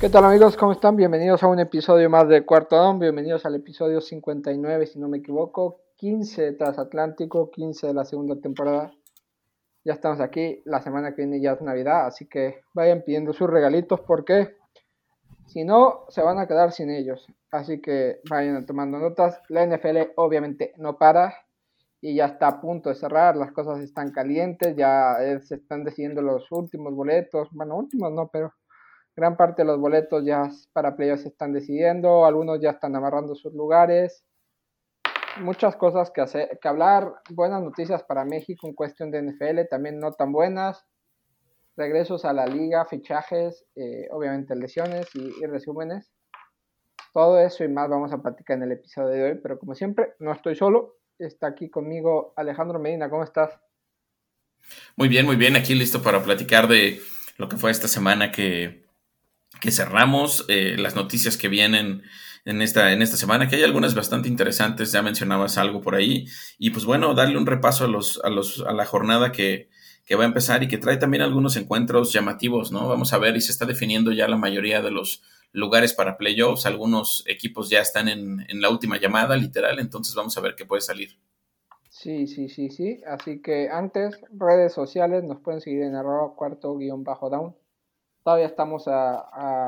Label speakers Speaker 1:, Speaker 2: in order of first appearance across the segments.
Speaker 1: ¿Qué tal amigos? ¿Cómo están? Bienvenidos a un episodio más de Cuarto Down. Bienvenidos al episodio 59, si no me equivoco. 15 de Transatlántico, 15 de la segunda temporada. Ya estamos aquí. La semana que viene ya es Navidad, así que vayan pidiendo sus regalitos porque si no, se van a quedar sin ellos. Así que vayan tomando notas. La NFL obviamente no para y ya está a punto de cerrar. Las cosas están calientes. Ya se están decidiendo los últimos boletos. Bueno, últimos no, pero Gran parte de los boletos ya para playoffs se están decidiendo, algunos ya están amarrando sus lugares. Muchas cosas que, hacer, que hablar, buenas noticias para México en cuestión de NFL, también no tan buenas. Regresos a la liga, fichajes, eh, obviamente lesiones y, y resúmenes. Todo eso y más vamos a platicar en el episodio de hoy, pero como siempre, no estoy solo, está aquí conmigo Alejandro Medina, ¿cómo estás?
Speaker 2: Muy bien, muy bien, aquí listo para platicar de lo que fue esta semana que que cerramos, eh, las noticias que vienen en esta, en esta semana, que hay algunas bastante interesantes, ya mencionabas algo por ahí, y pues bueno, darle un repaso a, los, a, los, a la jornada que, que va a empezar y que trae también algunos encuentros llamativos, ¿no? Vamos a ver y se está definiendo ya la mayoría de los lugares para playoffs, algunos equipos ya están en, en la última llamada, literal, entonces vamos a ver qué puede salir.
Speaker 1: Sí, sí, sí, sí. Así que antes, redes sociales, nos pueden seguir en arroba cuarto guion bajo down. Todavía estamos a,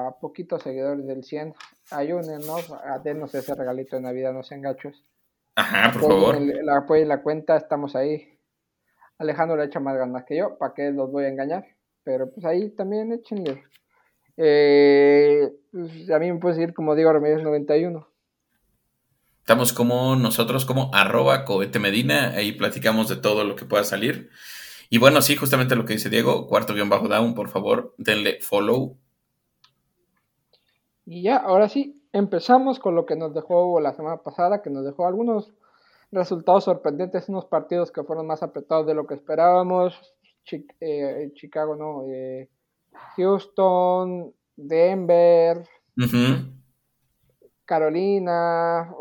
Speaker 1: a poquitos seguidores del 100. Ayúdenos, denos ese regalito de Navidad, no sean gachos.
Speaker 2: Ajá, por favor.
Speaker 1: la, pues, la cuenta, estamos ahí. Alejandro le echa más ganas que yo, ¿para qué los voy a engañar? Pero pues ahí también échenle. Eh, pues, a mí me puede seguir como Diego Ramírez 91.
Speaker 2: Estamos como nosotros, como arroba cohete medina, ahí platicamos de todo lo que pueda salir. Y bueno, sí, justamente lo que dice Diego, cuarto guion bajo down, por favor, denle follow.
Speaker 1: Y ya, ahora sí, empezamos con lo que nos dejó la semana pasada, que nos dejó algunos resultados sorprendentes, unos partidos que fueron más apretados de lo que esperábamos. Eh, Chicago, no, eh, Houston, Denver, Carolina,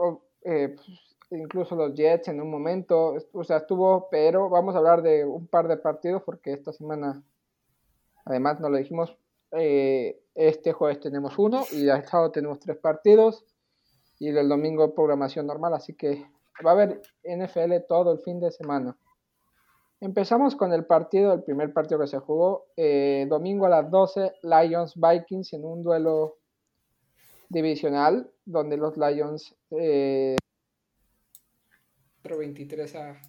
Speaker 1: eh, pues, incluso los Jets en un momento, o sea, estuvo, pero vamos a hablar de un par de partidos porque esta semana, además no lo dijimos, eh, este jueves tenemos uno y el sábado tenemos tres partidos y el domingo programación normal, así que va a haber NFL todo el fin de semana. Empezamos con el partido, el primer partido que se jugó, eh, domingo a las 12, Lions Vikings en un duelo divisional, donde los Lions eh, 23 a,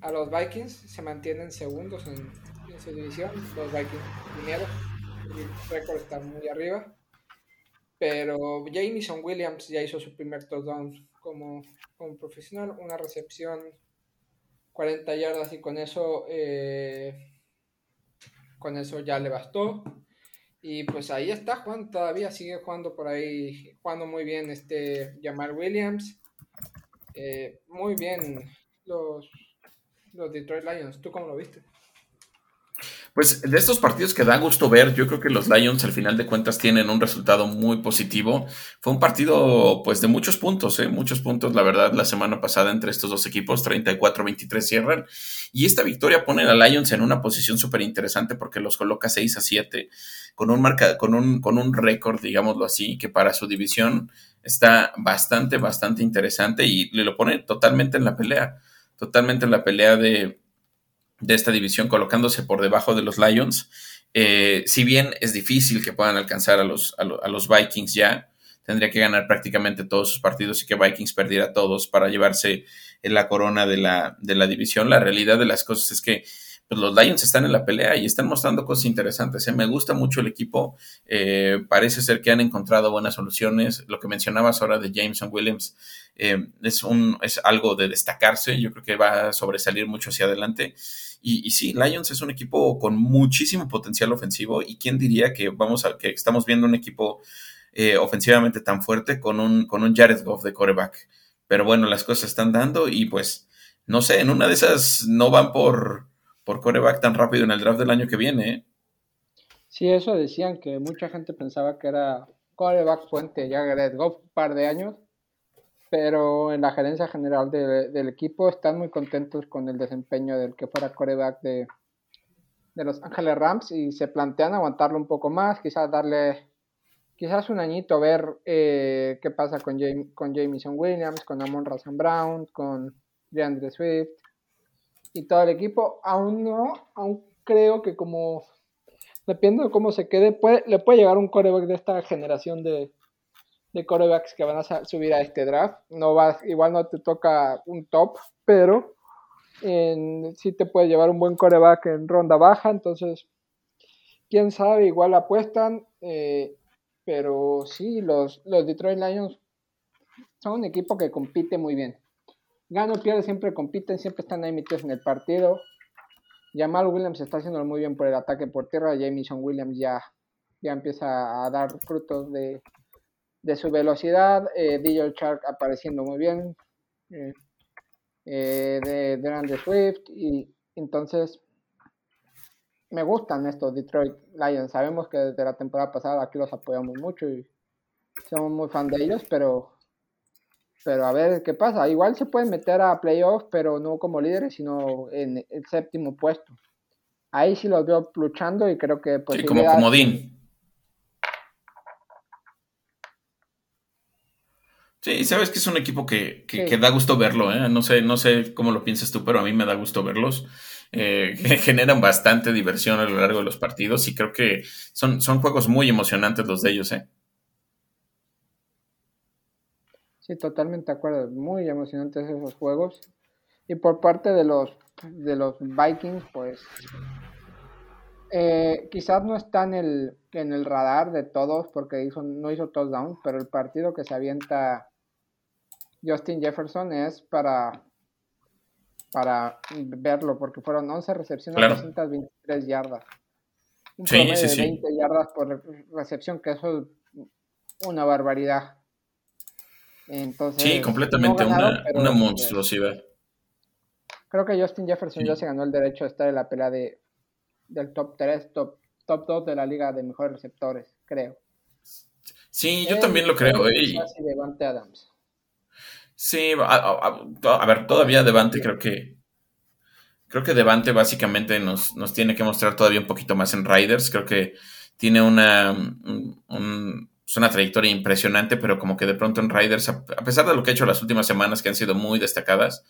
Speaker 1: a los Vikings. Se mantienen segundos en, su división. Los Vikings primero. El récord está muy arriba. Pero Jamison Williams ya hizo su primer touchdown como, como profesional. Una recepción 40 yardas y con eso eh, con eso ya le bastó. Y pues ahí está Juan, todavía sigue jugando por ahí, jugando muy bien este Jamal Williams. Eh, muy bien los, los Detroit Lions. ¿Tú cómo lo viste?
Speaker 2: Pues de estos partidos que da gusto ver, yo creo que los Lions al final de cuentas tienen un resultado muy positivo. Fue un partido pues de muchos puntos, ¿eh? muchos puntos, la verdad, la semana pasada entre estos dos equipos, 34-23 cierran. Y esta victoria pone a Lions en una posición súper interesante porque los coloca 6 a 7 con un, marca, con un, con un récord, digámoslo así, que para su división está bastante, bastante interesante y le lo pone totalmente en la pelea, totalmente en la pelea de, de esta división, colocándose por debajo de los Lions. Eh, si bien es difícil que puedan alcanzar a los, a, los Vikings ya, tendría que ganar prácticamente todos sus partidos y que Vikings perdiera todos para llevarse en la corona de la, de la división. La realidad de las cosas es que pues los Lions están en la pelea y están mostrando cosas interesantes. ¿eh? Me gusta mucho el equipo. Eh, parece ser que han encontrado buenas soluciones. Lo que mencionabas ahora de Jameson Williams eh, es, un, es algo de destacarse. Yo creo que va a sobresalir mucho hacia adelante. Y, y, sí, Lions es un equipo con muchísimo potencial ofensivo. ¿Y quién diría que vamos a que estamos viendo un equipo ofensivamente tan fuerte con un, con un Jared Goff de coreback? Pero bueno, las cosas están dando y pues no sé, en una de esas no van por por coreback tan rápido en el draft del año que viene. ¿eh?
Speaker 1: Sí, eso decían que mucha gente pensaba que era coreback fuente ya Gareth Goff un par de años, pero en la gerencia general del equipo están muy contentos con el desempeño del que fuera coreback de, Los Ángeles Rams y se plantean aguantarlo un poco más, quizás darle quizás un añito ver eh, qué pasa con, con Jameson Williams, con Amon Razan Brown, con DeAndre Swift y todo el equipo. Aún no, aún creo que como depende de cómo se quede, puede, le puede llegar un coreback de esta generación de, de corebacks que van a subir a este draft. No vas, igual no te toca un top, pero sí te puede llevar un buen coreback en ronda baja. Entonces, quién sabe, igual apuestan. Eh, pero sí, los, los Detroit Lions son un equipo que compite muy bien. Gano, pierde, siempre compiten, siempre están ahí metidos en el partido. Jamal Williams está haciéndolo muy bien por el ataque por tierra. Jameson Williams ya, ya empieza a dar frutos de, de su velocidad, eh, DJ Shark apareciendo muy bien, eh, eh, de, de Swift, y entonces me gustan estos Detroit Lions. Sabemos que desde la temporada pasada aquí los apoyamos mucho y somos muy fan de ellos, pero pero a ver qué pasa. Igual se pueden meter a playoffs, pero no como líderes, sino en el séptimo puesto. Ahí sí los veo luchando y creo que
Speaker 2: pues. Sí, como comodín. Sí, sabes que es un equipo que, da gusto verlo, ¿eh? No sé, no sé cómo lo piensas tú, pero a mí me da gusto verlos. Eh, generan bastante diversión a lo largo de los partidos y creo que son, son juegos muy emocionantes los de ellos, ¿eh?
Speaker 1: Sí, totalmente de acuerdo. Muy emocionantes esos juegos. Y por parte de los, de los Vikings, pues eh, quizás no está en el, en el radar de todos porque hizo, no hizo touchdown, pero el partido que se avienta Justin Jefferson es para, para verlo, porque fueron 11 recepciones, claro. 223 yardas. Un sí, sí, de 20 yardas por recepción, que eso es una barbaridad. Entonces,
Speaker 2: sí, completamente una, una, este, monstruosidad.
Speaker 1: Creo que Justin Jefferson ya se ganó el derecho de estar en la pelea de, del top 3, top, top 2 de la liga de mejores receptores, creo.
Speaker 2: Sí, yo también lo creo. Eh,
Speaker 1: Adams.
Speaker 2: Sí, a, ver, todavía Devante creo que. Creo que Devante básicamente nos, nos, tiene que mostrar todavía un poquito más en Riders. Creo que tiene una, una trayectoria impresionante, pero como que de pronto en Riders, a, pesar de lo que ha hecho las últimas semanas, que han sido muy destacadas,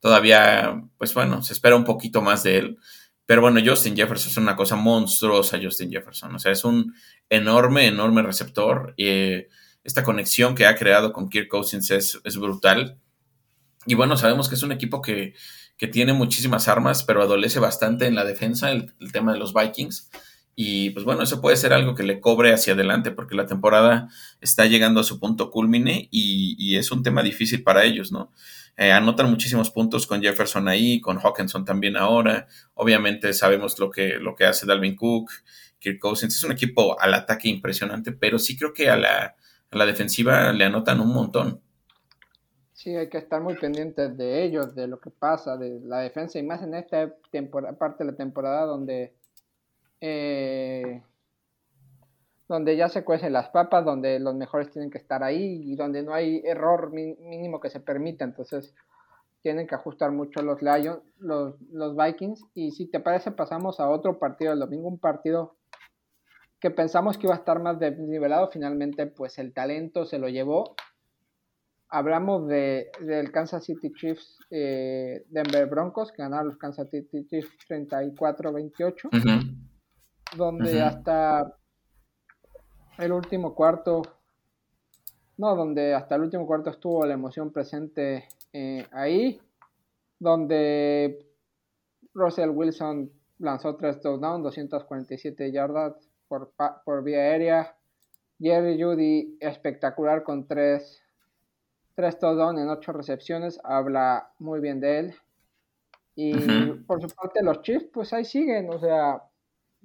Speaker 2: todavía, pues bueno, se espera un poquito más de él. Pero bueno, Justin Jefferson es una cosa monstruosa, Justin Jefferson. O sea, es un enorme, enorme receptor. Eh, esta conexión que ha creado con Kirk Cousins es, brutal. Y bueno, sabemos que es un equipo que, tiene muchísimas armas, pero adolece bastante en la defensa, el, tema de los Vikings. Y pues bueno, eso puede ser algo que le cobre hacia adelante, porque la temporada está llegando a su punto culmine y, es un tema difícil para ellos, ¿no? Eh, anotan muchísimos puntos con Jefferson ahí, con Hawkinson también ahora. Obviamente sabemos lo que, lo que hace Dalvin Cook, Kirk Cousins. Es un equipo al ataque impresionante, pero sí creo que a la, a la defensiva le anotan un montón.
Speaker 1: Sí, hay que estar muy pendientes de ellos, de lo que pasa, de la defensa, y más en esta temporada, parte de la temporada donde, eh, donde ya se cuecen las papas, donde los mejores tienen que estar ahí y donde no hay error mínimo que se permita. Entonces, tienen que ajustar mucho los Lions, los, los Vikings. Y si te parece, pasamos a otro partido el domingo, un partido que pensamos que iba a estar más desnivelado, finalmente pues el talento se lo llevó. Hablamos de, del Kansas City Chiefs eh, Denver Broncos, que ganaron los Kansas City Chiefs 34-28, donde hasta el último cuarto, no, donde hasta el último cuarto estuvo la emoción presente eh, ahí, donde Russell Wilson lanzó tres touchdowns, 247 yardas, por, por vía aérea. Jerry Judy espectacular con tres, tres en ocho recepciones. Habla muy bien de él. Y por su parte los Chiefs, pues ahí siguen. O sea,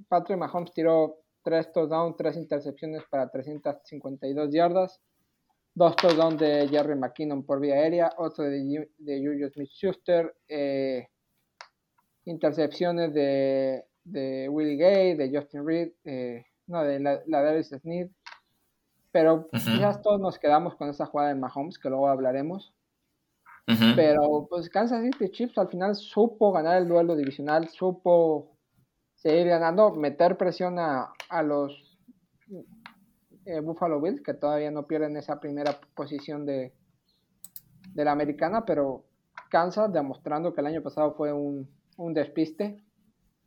Speaker 1: Patrick Mahomes tiró tres touchdowns, tres intercepciones para 352 yardas. Dos touchdowns de Jerry McKinnon por vía aérea, otro de, de Julius Smith-Schuster, eh, intercepciones de de Willie Gay, de Justin Reed, eh, no, de la, la Davis Smith. Pero ya todos nos quedamos con esa jugada de Mahomes, que luego hablaremos. Pero pues Kansas City Chiefs al final supo ganar el duelo divisional, supo seguir ganando, meter presión a, a los eh, Buffalo Bills, que todavía no pierden esa primera posición de, de la americana, pero Kansas demostrando que el año pasado fue un, un despiste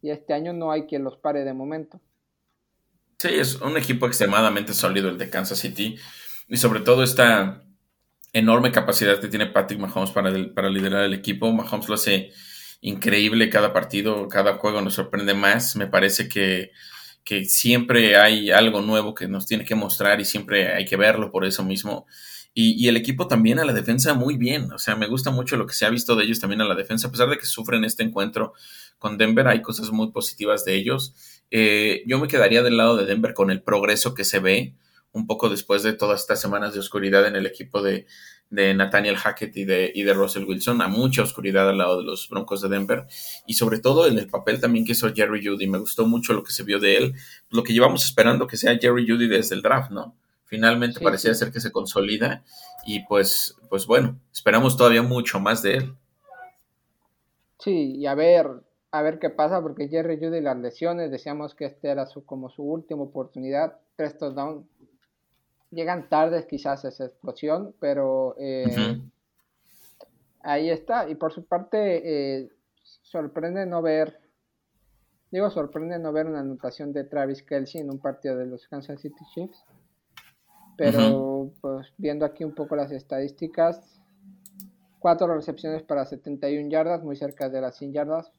Speaker 1: y este año no hay quien los pare de momento.
Speaker 2: Sí, es un equipo extremadamente sólido el de Kansas City y sobre todo esta enorme capacidad que tiene Patrick Mahomes para, para liderar el equipo. Mahomes lo hace increíble cada partido, cada juego nos sorprende más. Me parece que, que siempre hay algo nuevo que nos tiene que mostrar y siempre hay que verlo por eso mismo. Y, el equipo también a la defensa muy bien. O sea, me gusta mucho lo que se ha visto de ellos también a la defensa. A pesar de que sufren este encuentro con Denver, hay cosas muy positivas de ellos. Eh, yo me quedaría del lado de Denver con el progreso que se ve un poco después de todas estas semanas de oscuridad en el equipo de, Nathaniel Hackett y de, y de Russell Wilson, a mucha oscuridad al lado de los Broncos de Denver, y sobre todo en el papel también que hizo Jerry Judy. Me gustó mucho lo que se vio de él, lo que llevamos esperando que sea Jerry Judy desde el draft, ¿no? Finalmente parecía ser que se consolida y pues, pues bueno, esperamos todavía mucho más de él.
Speaker 1: Sí, y a ver, a ver qué pasa, porque Jerry Judy las lesiones, decíamos que este era su, como su última oportunidad, tres touchdowns. Llegan tardes quizás esa explosión, pero eh, ahí está. Y por su parte, eh, sorprende no ver, digo, sorprende no ver una anotación de Travis Kelsey en un partido de los Kansas City Chiefs. Pero pues viendo aquí un poco las estadísticas, cuatro recepciones para 71 yardas, muy cerca de las 100 yardas.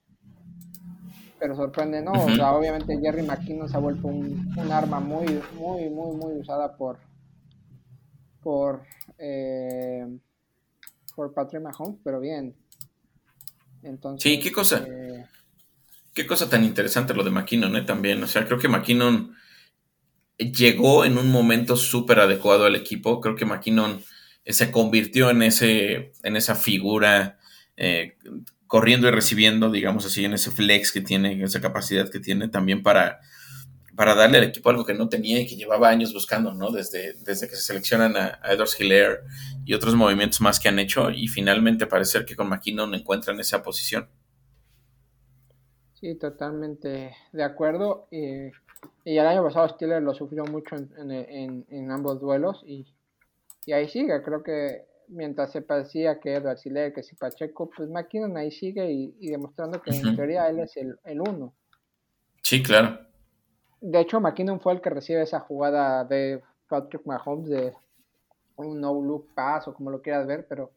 Speaker 1: Pero sorprende, ¿no? o sea, obviamente Jerry McKinnon se ha vuelto un, arma muy, muy, muy, muy usada por por eh, por Patrick Mahomes, pero bien.
Speaker 2: Entonces, sí, qué cosa. Eh, qué cosa tan interesante lo de McKinnon, ¿eh? También. O sea, creo que McKinnon llegó en un momento súper adecuado al equipo. Creo que McKinnon eh, se convirtió en, ese, en esa figura, eh, corriendo y recibiendo, digamos así, en ese flex que tiene, esa capacidad que tiene también para, para darle al equipo algo que no tenía y que llevaba años buscando, ¿no? Desde, desde que se seleccionan a, Edwards Hilaire y otros movimientos más que han hecho y finalmente parece que con McKinnon encuentran esa posición.
Speaker 1: Sí, totalmente de acuerdo. Eh, y el año pasado Steelers lo sufrió mucho en, ambos duelos y, ahí sigue. Creo que mientras se parecía que Edward Siler, que si Pacheco, pues McKinnon ahí sigue y, demostrando que en teoría él es el, uno.
Speaker 2: Sí, claro.
Speaker 1: De hecho, McKinnon fue el que recibe esa jugada de Patrick Mahomes de un no-look pass o como lo quieras ver, pero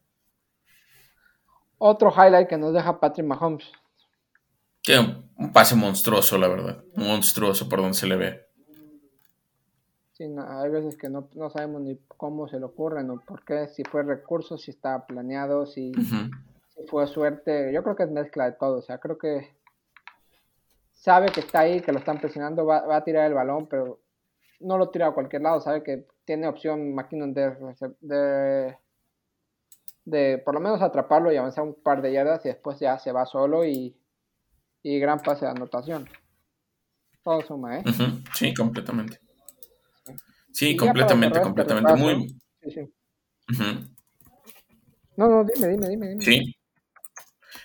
Speaker 1: otro highlight que nos deja Patrick Mahomes.
Speaker 2: Tiene un pase monstruoso, la verdad. Monstruoso por donde se le ve.
Speaker 1: Sí, hay veces que no, sabemos ni cómo se le ocurre, o por qué, si fue recurso, si estaba planeado, si, fue suerte. Yo creo que es mezcla de todo. O sea, creo que sabe que está ahí, que lo están presionando, va, a tirar el balón, pero no lo tira a cualquier lado. Sabe que tiene opción McKinnon de, de, de por lo menos atraparlo y avanzar un par de yardas y después ya se va solo y y gran pase de anotación. Todo suma, ¿eh?
Speaker 2: Sí, completamente. Sí, completamente, este completamente. Muy. Sí, sí.
Speaker 1: No, no, dime, dime, dime, dime.
Speaker 2: Sí.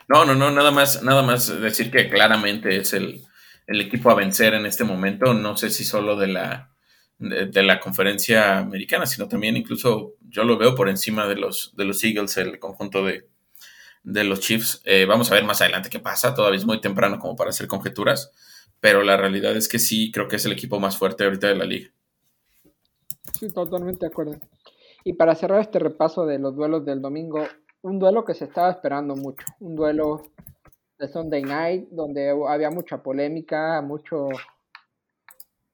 Speaker 2: No, no, no, nada más, nada más decir que claramente es el, el equipo a vencer en este momento. No sé si solo de la, de, la conferencia americana, sino también incluso yo lo veo por encima de los, de los Eagles, el conjunto de, de los Chiefs. Eh, vamos a ver más adelante qué pasa. Todavía es muy temprano como para hacer conjeturas. Pero la realidad es que sí, creo que es el equipo más fuerte ahorita de la liga.
Speaker 1: Sí, totalmente de acuerdo. Y para cerrar este repaso de los duelos del domingo, un duelo que se estaba esperando mucho. Un duelo de Sunday Night, donde había mucha polémica, mucho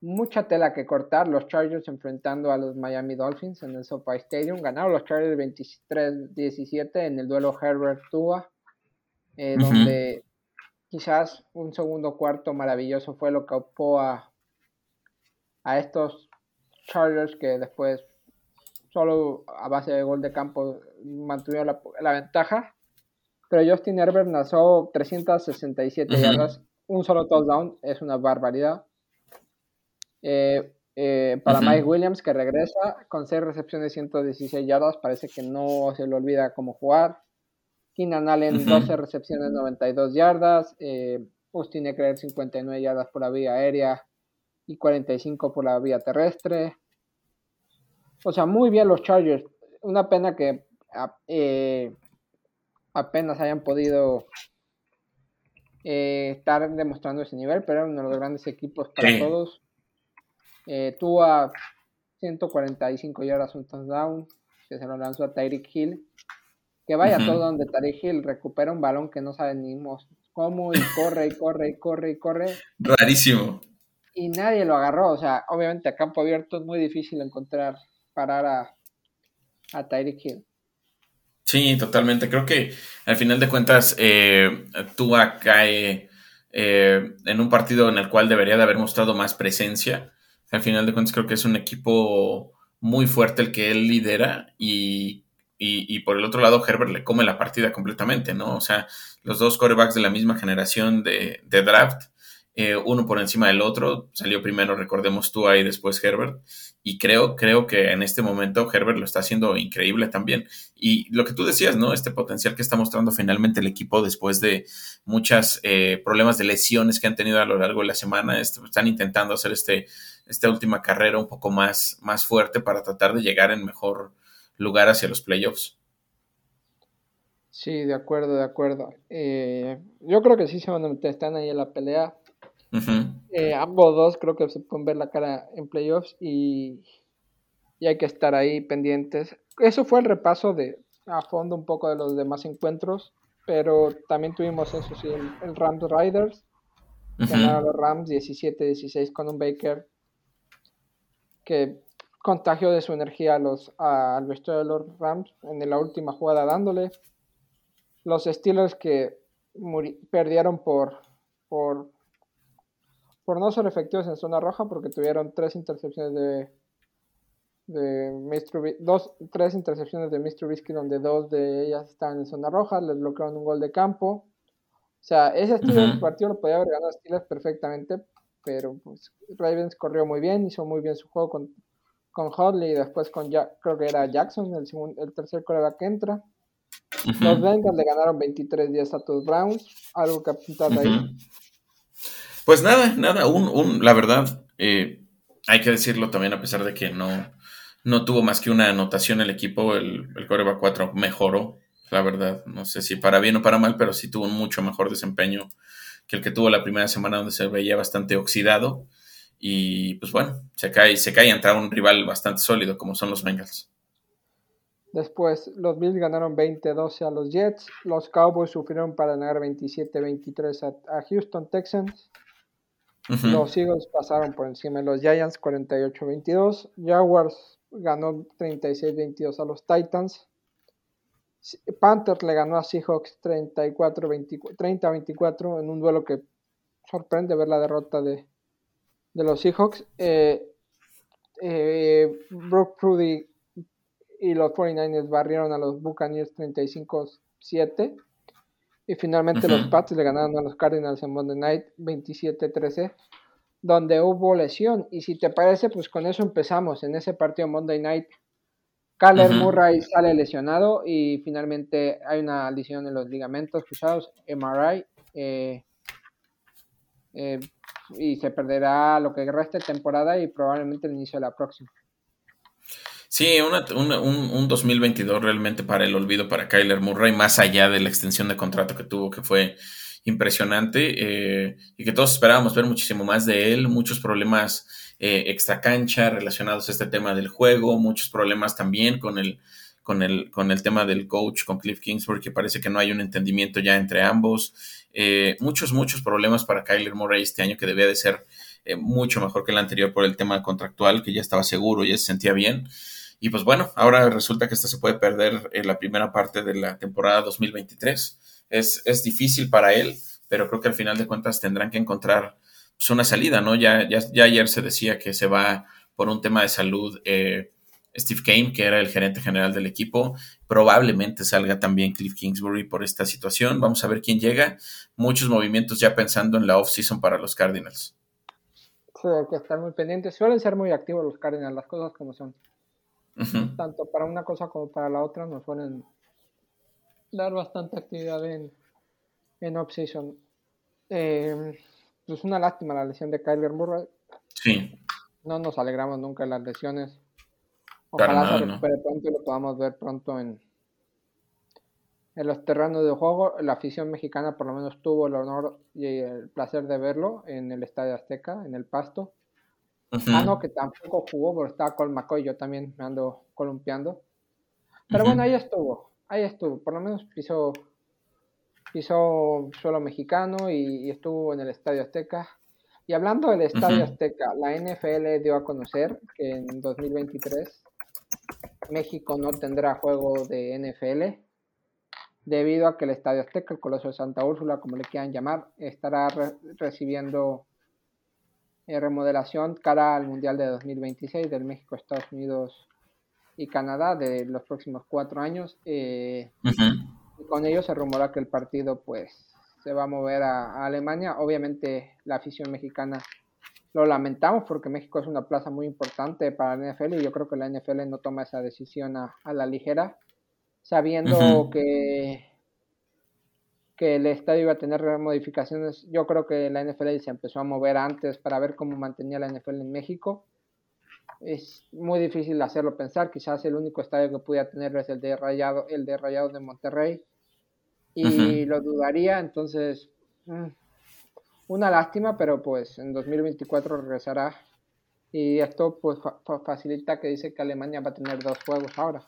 Speaker 1: mucha tela que cortar. Los Chargers enfrentando a los Miami Dolphins en el SoFi Stadium. Ganaron los Chargers 23-17 en el duelo Herbert-Tua, eh, donde quizás un segundo cuarto maravilloso fue lo que opó a, a estos Chargers que después solo a base de gol de campo mantuvieron la, la ventaja. Pero Justin Herbert lanzó 367 yardas, un solo touchdown, es una barbaridad. Eh, eh, para Mike Williams, que regresa con 6 recepciones, 116 yardas, parece que no se le olvida cómo jugar. Keenan Allen, 12 recepciones, 92 yardas. Eh, Austin Eckler, 59 yardas por la vía aérea y 45 por la vía terrestre. O sea, muy bien los Chargers. Una pena que eh, apenas hayan podido eh, estar demostrando ese nivel, pero era uno de los grandes equipos para todos. Eh, tuvo a 145 yardas un touchdown, que se lo lanzó a Tyreek Hill. Que vaya todo donde Tyreek Hill recupera un balón que no sabe ni cómo, y corre, y corre, y corre, y corre.
Speaker 2: Rarísimo.
Speaker 1: Y nadie lo agarró. O sea, obviamente a campo abierto es muy difícil encontrar, parar a, a Tyreek Hill.
Speaker 2: Sí, totalmente. Creo que al final de cuentas, eh, Tua cae eh, en un partido en el cual debería de haber mostrado más presencia. Al final de cuentas, creo que es un equipo muy fuerte el que él lidera y, y, por el otro lado, Herbert le come la partida completamente, ¿no? O sea, los dos corebacks de la misma generación de, de draft eh, uno por encima del otro. Salió primero, recordemos tú ahí, después Herbert. Y creo, creo que en este momento Herbert lo está haciendo increíble también. Y lo que tú decías, ¿no? Este potencial que está mostrando finalmente el equipo después de muchos eh, problemas de lesiones que han tenido a lo largo de la semana. están intentando hacer este, esta última carrera un poco más, más fuerte para tratar de llegar en mejor lugar hacia los playoffs.
Speaker 1: Sí, de acuerdo, de acuerdo. Eh, yo creo que sí se van a meter, están ahí en la pelea. Eh, ambos dos creo que se pueden ver la cara en playoffs y, hay que estar ahí pendientes. Eso fue el repaso de a fondo un poco de los demás encuentros, pero también tuvimos eso sí, el, Rams Riders. Ganaron los Rams 17-16 con un Baker que contagió de su energía a los, al vestuario de los Rams en la última jugada dándole. Los Steelers que perdieron por, por por no ser efectivos en zona roja, porque tuvieron tres intercepciones de, de Mr. dos, tres intercepciones de Mr. Whiskey donde dos de ellas estaban en zona roja, les bloquearon un gol de campo. O sea, ese estilo de partido lo podía haber ganado Steelers perfectamente, pero pues Ravens corrió muy bien, hizo muy bien su juego con, con Hodley y después con creo que era Jackson, el, segundo, el tercer coreback que entra. Los Bengals le ganaron 23 días a tus Browns, algo que apuntar ahí.
Speaker 2: Pues nada, nada, un, un la verdad, eh, hay que decirlo también, a pesar de que no, no tuvo más que una anotación el equipo, el, el Coreba 4 mejoró, la verdad. No sé si para bien o para mal, pero sí tuvo un mucho mejor desempeño que el que tuvo la primera semana donde se veía bastante oxidado. Y pues bueno, se cae, se cae ante un rival bastante sólido como son los Bengals.
Speaker 1: Después, los Bills ganaron 20-12 a los Jets. Los Cowboys sufrieron para ganar 27-23 a, Houston Texans. Los Eagles pasaron por encima de los Giants 48-22. Jaguars ganó 36-22 a los Titans. Panthers le ganó a Seahawks 30-24 en un duelo que sorprende ver la derrota de, los Seahawks. Eh, eh, Prudy y los 49ers barrieron a los Buccaneers 35-7. Y finalmente los Pats le ganaron a los Cardinals en Monday Night 27-13, donde hubo lesión. Y si te parece, pues con eso empezamos. En ese partido Monday Night, Kyler Murray sale lesionado y finalmente hay una lesión en los ligamentos cruzados, MRI. Eh, eh, y se perderá lo que resta de temporada y probablemente el inicio de la próxima.
Speaker 2: Sí, un, un, 2022 realmente para el olvido para Kyler Murray, más allá de la extensión de contrato que tuvo, que fue impresionante eh, y que todos esperábamos ver muchísimo más de él, muchos problemas eh, extra cancha relacionados a este tema del juego, muchos problemas también con el, con el, con el tema del coach, con Cliff Kingsbury, que parece que no hay un entendimiento ya entre ambos, eh, muchos, muchos problemas para Kyler Murray este año que debía de ser mucho mejor que el anterior por el tema contractual, que ya estaba seguro, ya se sentía bien. Y pues bueno, ahora resulta que esto se puede perder en la primera parte de la temporada 2023. Es, es difícil para él, pero creo que al final de cuentas tendrán que encontrar pues, una salida, ¿no? Ya, ya, ya, ayer se decía que se va por un tema de salud eh, Steve Kane, que era el gerente general del equipo. Probablemente salga también Cliff Kingsbury por esta situación. Vamos a ver quién llega. Muchos movimientos ya pensando en la off-season para los Cardinals.
Speaker 1: Sí, hay que estar muy pendientes. Suelen ser muy activos los Cardinals, las cosas como son tanto para una cosa como para la otra, nos suelen dar bastante actividad en, en off-season. Eh, pues una lástima la lesión de Kyler Murray.
Speaker 2: Sí.
Speaker 1: No nos alegramos nunca de las lesiones. Ojalá se recupere pronto y lo podamos ver pronto en, en los terrenos de juego. La afición mexicana por lo menos tuvo el honor y el placer de verlo en el Estadio Azteca, en el Pasto. Ah, no, que tampoco jugó, pero estaba con McCoy, yo también me ando columpiando. Pero bueno, ahí estuvo, ahí estuvo, por lo menos pisó, pisó suelo mexicano y, estuvo en el Estadio Azteca. Y hablando del Estadio Azteca, la NFL dio a conocer que en 2023 México no tendrá juego de NFL debido a que el Estadio Azteca, el Coloso de Santa Úrsula, como le quieran llamar, estará recibiendo eh, remodelación cara al Mundial de 2026 del México, Estados Unidos y Canadá de los próximos cuatro años. Eh, con ello se rumora que el partido pues se va a mover a, Alemania. Obviamente la afición mexicana lo lamentamos porque México es una plaza muy importante para la NFL y yo creo que la NFL no toma esa decisión a, la ligera, sabiendo que que el estadio iba a tener modificaciones. Yo creo que la NFL se empezó a mover antes para ver cómo mantenía la NFL en México. Es muy difícil hacerlo pensar. Quizás el único estadio que pudiera tener es el de Rayado, el de Rayado de Monterrey. Y lo dudaría, entonces mm, una lástima, pero pues en 2024 regresará. Y esto pues facilita que dice que Alemania va a tener dos juegos ahora.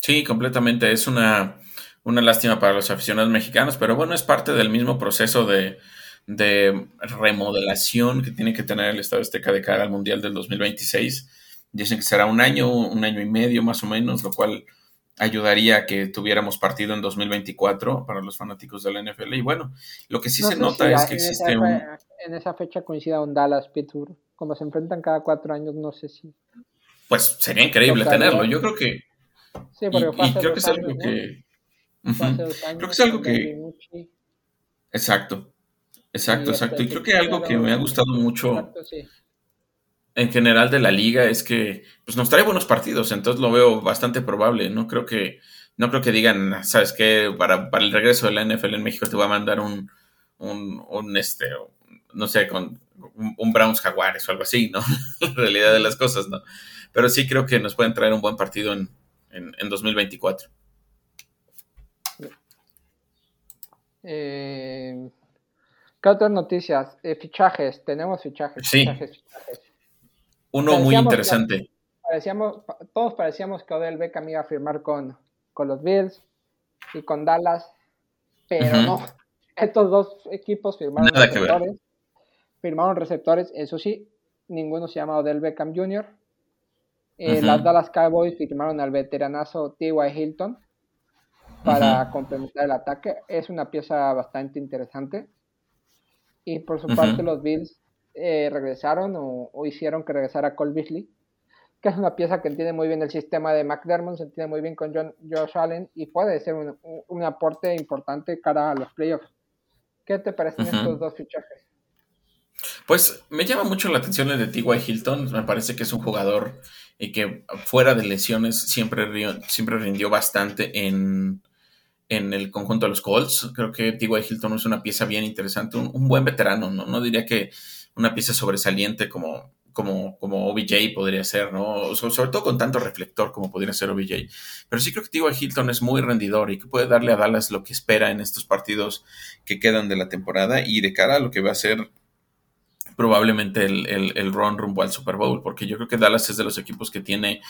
Speaker 2: Sí, completamente. Es una una lástima para los aficionados mexicanos, pero bueno, es parte del mismo proceso de, remodelación que tiene que tener el Estado Azteca de cara al Mundial del 2026. Dicen que será un año, un año y medio más o menos, lo cual ayudaría a que tuviéramos partido en 2024 para los fanáticos de la NFL. Y bueno, lo que sí se nota es que existe un...
Speaker 1: En esa fecha coincida un Dallas Pittsburgh. Como se enfrentan cada cuatro años, no sé si...
Speaker 2: Pues sería increíble tenerlo. Yo creo que... Sí, y, creo que es algo que Creo que es algo que... Exacto, exacto, exacto. Y creo que algo que me ha gustado mucho en general de la liga es que pues, nos trae buenos partidos, entonces lo veo bastante probable. No creo que, no creo que digan, ¿sabes qué? Para, para el regreso de la NFL en México te voy a mandar un, un, este, no sé, con un, Browns Jaguares o algo así, ¿no? la realidad de las cosas, ¿no? Pero sí creo que nos pueden traer un buen partido en, en, en 2024.
Speaker 1: Eh, ¿Qué otras noticias? Eh, fichajes, tenemos fichajes. Sí.
Speaker 2: Uno muy interesante.
Speaker 1: parecíamos, todos parecíamos que Odell Beckham iba a firmar con, con los Bills y con Dallas, pero no. Estos dos equipos firmaron receptores. Firmaron receptores, eso sí, ninguno se llama Odell Beckham Jr. Eh, las Dallas Cowboys firmaron al veteranazo T.Y. Hilton para complementar el ataque. Es una pieza bastante interesante. Y por su parte los Bills eh, regresaron o, hicieron que regresara Cole Beasley, que es una pieza que entiende muy bien el sistema de McDermott, se entiende muy bien con John, Josh Allen y puede ser un, aporte importante cara a los playoffs. ¿Qué te parecen estos dos fichajes?
Speaker 2: Pues me llama mucho la atención el de T.Y. Hilton. Me parece que es un jugador y que fuera de lesiones siempre, siempre rindió bastante en, en el conjunto de los Colts. Creo que T.Y. Hilton es una pieza bien interesante, un, buen veterano, ¿no? No diría que una pieza sobresaliente como, como, como OBJ podría ser, ¿no? sobre todo con tanto reflector como podría ser OBJ. Pero sí creo que T.Y. Hilton es muy rendidor y que puede darle a Dallas lo que espera en estos partidos que quedan de la temporada y de cara a lo que va a ser probablemente el, el, run rumbo al Super Bowl, porque yo creo que Dallas es de los equipos que tiene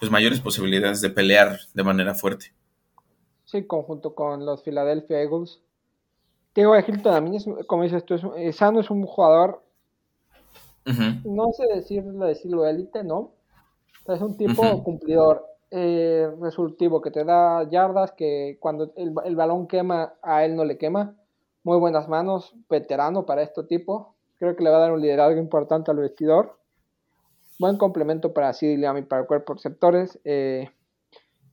Speaker 2: pues, mayores posibilidades de pelear de manera fuerte.
Speaker 1: Sí, conjunto con los Philadelphia Eagles. Diego Hilton a mí, es, como dices tú, es, Sano es un jugador, no sé decirlo, decirlo élite, ¿no? Es un tipo cumplidor, eh, resultivo, que te da yardas, que cuando el, el, balón quema, a él no le quema. Muy buenas manos, veterano para este tipo. Creo que le va a dar un liderazgo importante al vestidor. Buen complemento para CD y para el cuerpo receptores. Eh,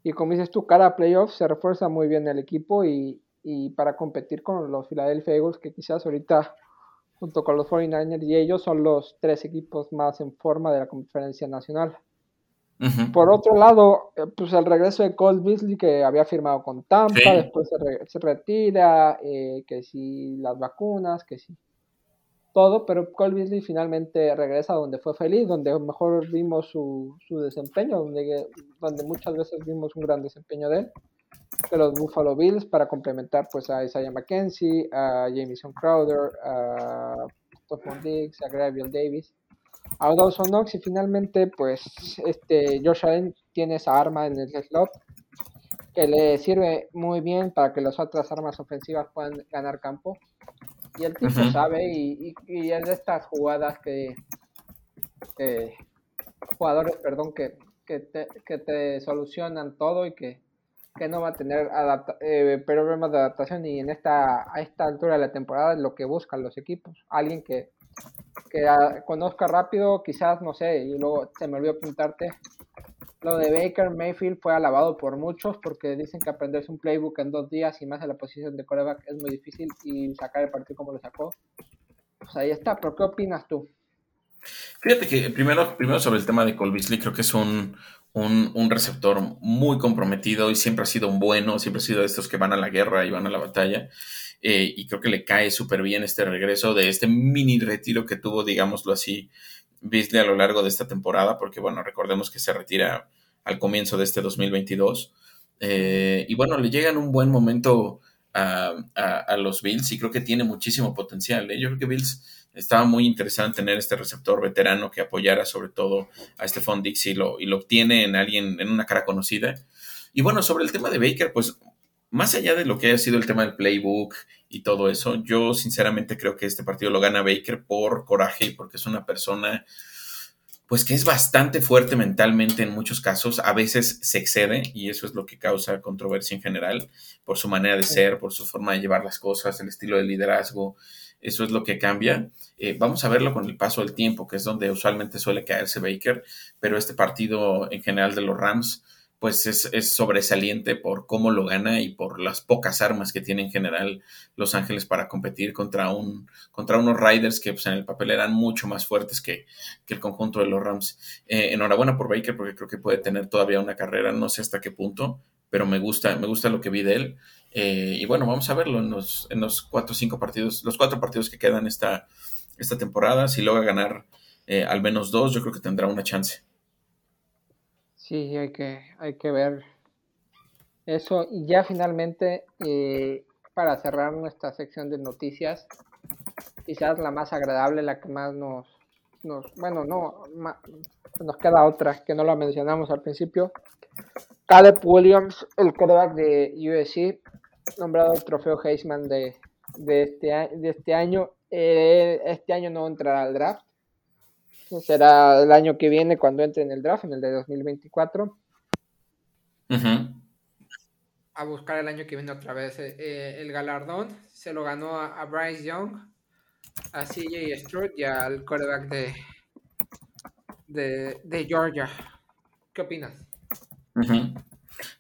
Speaker 1: y como dices tú, cada playoff se refuerza muy bien el equipo y, para competir con los Philadelphia Eagles, que quizás ahorita, junto con los 49ers y ellos, son los tres equipos más en forma de la conferencia nacional. Por otro lado, eh, pues el regreso de Cole Beasley que había firmado con Tampa, después se, retira, eh, que si las vacunas, que si todo, pero Cole Beasley finalmente regresa donde fue feliz, donde mejor vimos su, su desempeño, donde, donde muchas veces vimos un gran desempeño de él, de los Buffalo Bills, para complementar pues a Isaiah McKenzie, a Jamison Crowder, a Stephon Diggs, a Gabriel Davis, a Dawson Knox y finalmente pues este Josh Allen tiene esa arma en el slot que le sirve muy bien para que las otras armas ofensivas puedan ganar campo y el tipo sabe y, y, es de estas jugadas que jugadores, perdón, que, que, te, que te solucionan todo y que, que no va a tener eh, problemas de adaptación y en esta a esta altura de la temporada es lo que buscan los equipos. Alguien que, que conozca rápido, quizás, no sé, y luego se me olvidó apuntarte, lo de Baker Mayfield fue alabado por muchos porque dicen que aprenderse un playbook en dos días y más en la posición de coreback es muy difícil y sacar el partido como lo sacó. Pues ahí está, pero ¿qué opinas tú?
Speaker 2: Fíjate que primero, primero sobre el tema de Beasley, creo que es un, un, receptor muy comprometido y siempre ha sido un bueno, siempre ha sido de estos que van a la guerra y van a la batalla. Eh, y creo que le cae súper bien este regreso de este mini retiro que tuvo, digámoslo así, Beasley a lo largo de esta temporada, porque bueno, recordemos que se retira al comienzo de este 2022. Eh, y bueno, le llega en un buen momento a, los Bills y creo que tiene muchísimo potencial. ¿eh? Yo creo que Bills estaba muy interesado en tener este receptor veterano que apoyara sobre todo a Stephon Dix y lo, y lo obtiene en alguien, en una cara conocida. Y bueno, sobre el tema de Baker, pues más allá de lo que haya sido el tema del playbook y todo eso, yo sinceramente creo que este partido lo gana Baker por coraje y porque es una persona pues que es bastante fuerte mentalmente en muchos casos, a veces se excede y eso es lo que causa controversia en general, por su manera de ser, por su forma de llevar las cosas, el estilo de liderazgo, eso es lo que cambia. Eh, vamos a verlo con el paso del tiempo, que es donde usualmente suele caerse Baker, pero este partido en general de los Rams, pues es, sobresaliente por cómo lo gana y por las pocas armas que tiene en general Los Ángeles para competir contra, un, contra unos Riders que pues, en el papel eran mucho más fuertes que, el conjunto de los Rams. Eh, enhorabuena por Baker porque creo que puede tener todavía una carrera, no sé hasta qué punto, pero me gusta, me gusta lo que vi de él. Eh, y bueno, vamos a verlo en los, en los cuatro o cinco partidos, los cuatro partidos que quedan esta, esta temporada. Si logra ganar eh, al menos dos, yo creo que tendrá una chance.
Speaker 1: Sí, hay que, hay que ver eso. Y ya finalmente, eh, para cerrar nuestra sección de noticias, quizás la más agradable, la que más nos, nos bueno, no, nos queda otra que no la mencionamos al principio. Caleb Williams, el quarterback de USC, nombrado el trofeo Heisman de, de, este, de este año. Eh, este año no entrará al draft será el año que viene cuando entre en el draft, en el de 2024. A buscar el año que viene otra vez eh, eh, el galardón. Se lo ganó a, Bryce Young, a CJ Stroud y al quarterback de, de, Georgia. ¿Qué opinas?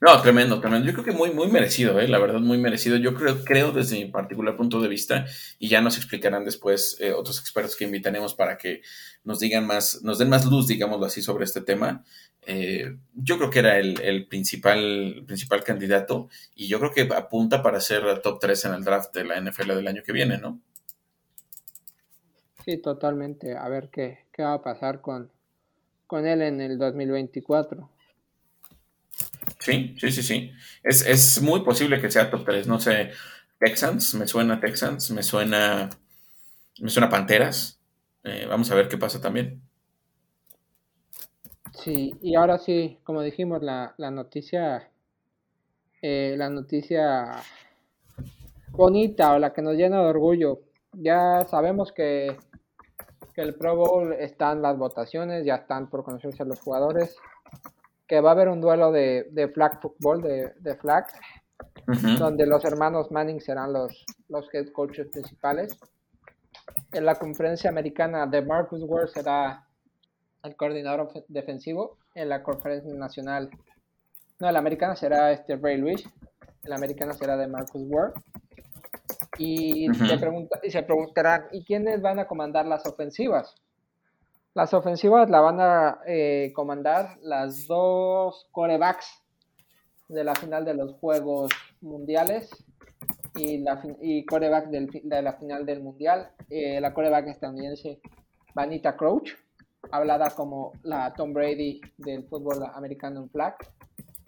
Speaker 2: No, tremendo, tremendo. Yo creo que muy, muy merecido, ¿eh? la verdad, muy merecido. Yo creo, creo desde mi particular punto de vista, y ya nos explicarán después eh, otros expertos que invitaremos para que nos digan más, nos den más luz, digámoslo así, sobre este tema. Eh, yo creo que era el, principal, principal candidato, y yo creo que apunta para ser top 3 en el draft de la NFL del año que viene, ¿no?
Speaker 1: Sí, totalmente. A ver qué, qué va a pasar con, con él en el 2024.
Speaker 2: Sí, sí, sí, sí. Es, muy posible que sea top 3. No sé, Texans, me suena Texans, me suena, me suena Panteras. Eh, vamos a ver qué pasa también.
Speaker 1: Sí, y ahora sí, como dijimos, la, noticia, eh, la noticia bonita o la que nos llena de orgullo. Ya sabemos que, que el Pro Bowl están las votaciones, ya están por conocerse los jugadores que va a haber un duelo de, de flag football, de, de flag, donde los hermanos Manning serán los, los head coaches principales. En la conferencia americana de Marcus Ward será el coordinador defensivo. En la conferencia nacional, no, la americana será este Ray Lewis. La americana será de Marcus Ward. Y, se pregunta, y se preguntarán, ¿y quiénes van a comandar las ofensivas? Las ofensivas la van a eh, comandar las dos corebacks de la final de los Juegos Mundiales. y, la, y coreback del, de la final del Mundial. Eh, la coreback estadounidense Vanita Crouch, hablada como la Tom Brady del fútbol americano en flag.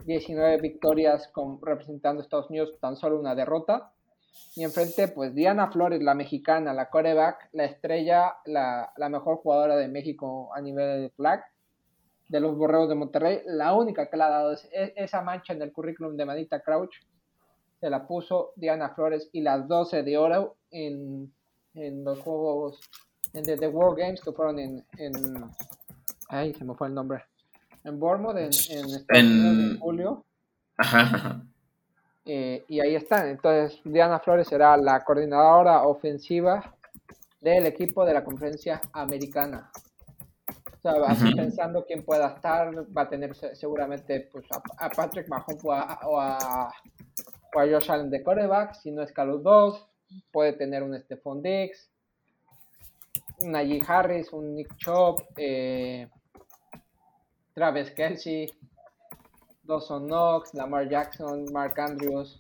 Speaker 1: 19 victorias con, representando a Estados Unidos, tan solo una derrota. Y enfrente, pues Diana Flores, la mexicana, la coreback, la estrella, la, la mejor jugadora de México a nivel de flag, de los Borreos de Monterrey. La única que le ha dado es, esa mancha en el currículum de Manita Crouch. Se la puso Diana Flores y las 12 de oro en, en los juegos, en The, World Games que fueron en, en. Ay, se me fue el nombre en Bournemouth en, en, en... julio. Eh, y ahí están. Entonces, Diana Flores será la coordinadora ofensiva del equipo de la conferencia americana. O sea, así pensando quién pueda estar, va a tener seguramente pues, a, Patrick Mahomes o a, o a, Josh Allen de coreback, si no es Carlos 2, puede tener un Stephon Diggs, un Najee Harris, un Nick Chop, eh, Travis Kelsey, Dawson Knox, Lamar Jackson, Mark Andrews,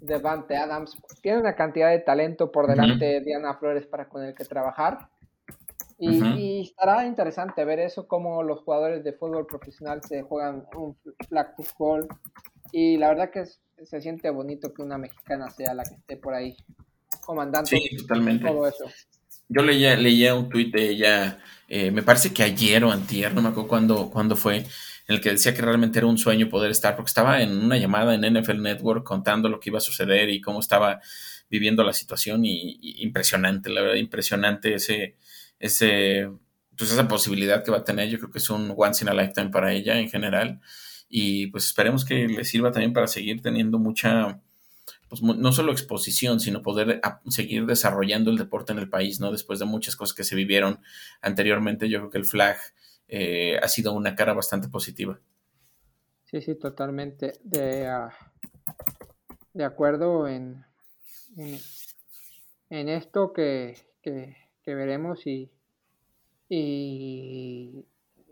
Speaker 1: Devante Adams. Tiene una cantidad de talento por delante de Diana Flores para con el que trabajar. Y, estará interesante ver eso, cómo los jugadores de fútbol profesional se juegan un flag football. Y la verdad que se siente bonito que una mexicana sea la que esté por ahí comandando todo eso.
Speaker 2: Yo leía, leía un tuit de ella, eh, me parece que ayer o antier, no me acuerdo cuándo, cuándo fue, en el que decía que realmente era un sueño poder estar, porque estaba en una llamada en NFL Network contando lo que iba a suceder y cómo estaba viviendo la situación y, impresionante, la verdad, impresionante ese, ese, pues esa posibilidad que va a tener. Yo creo que es un once in a lifetime para ella en general y pues esperemos que le sirva también para seguir teniendo mucha pues, no solo exposición, sino poder seguir desarrollando el deporte en el país, ¿no? Después de muchas cosas que se vivieron anteriormente, yo creo que el flag eh, ha sido una cara bastante positiva.
Speaker 1: Sí, sí, totalmente de, ah, de acuerdo en, en, esto que, veremos y, y,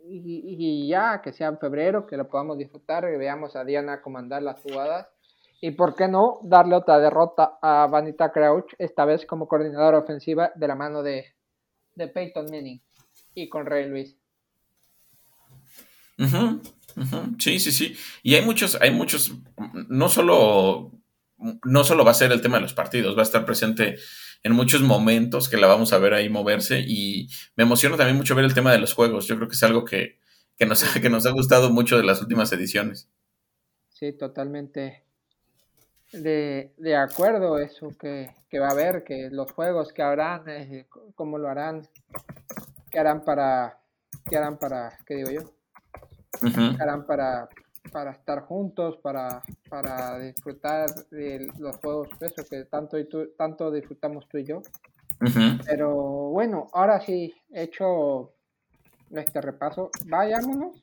Speaker 1: y, ya que sea en febrero, que lo podamos disfrutar, que veamos a Diana comandar las jugadas y por qué no darle otra derrota a Vanita Crouch, esta vez como coordinadora ofensiva de la mano de, Peyton Manning y con Ray Luis.
Speaker 2: Sí, sí, sí. Y hay muchos, hay muchos, no solo, no solo va a ser el tema de los partidos, va a estar presente en muchos momentos que la vamos a ver ahí moverse y me emociona también mucho ver el tema de los juegos. Yo creo que es algo que, nos, que nos ha gustado mucho de las últimas ediciones.
Speaker 1: Sí, totalmente de, de acuerdo eso que, que, va a haber, que los juegos que habrán, eh, cómo lo harán, qué harán para, qué harán para, ¿qué digo yo? ¿Qué harán para, para estar juntos, para, para disfrutar de los juegos, eso que tanto, y tú, tanto disfrutamos tú y yo. Pero bueno, ahora sí, he hecho este repaso, vayámonos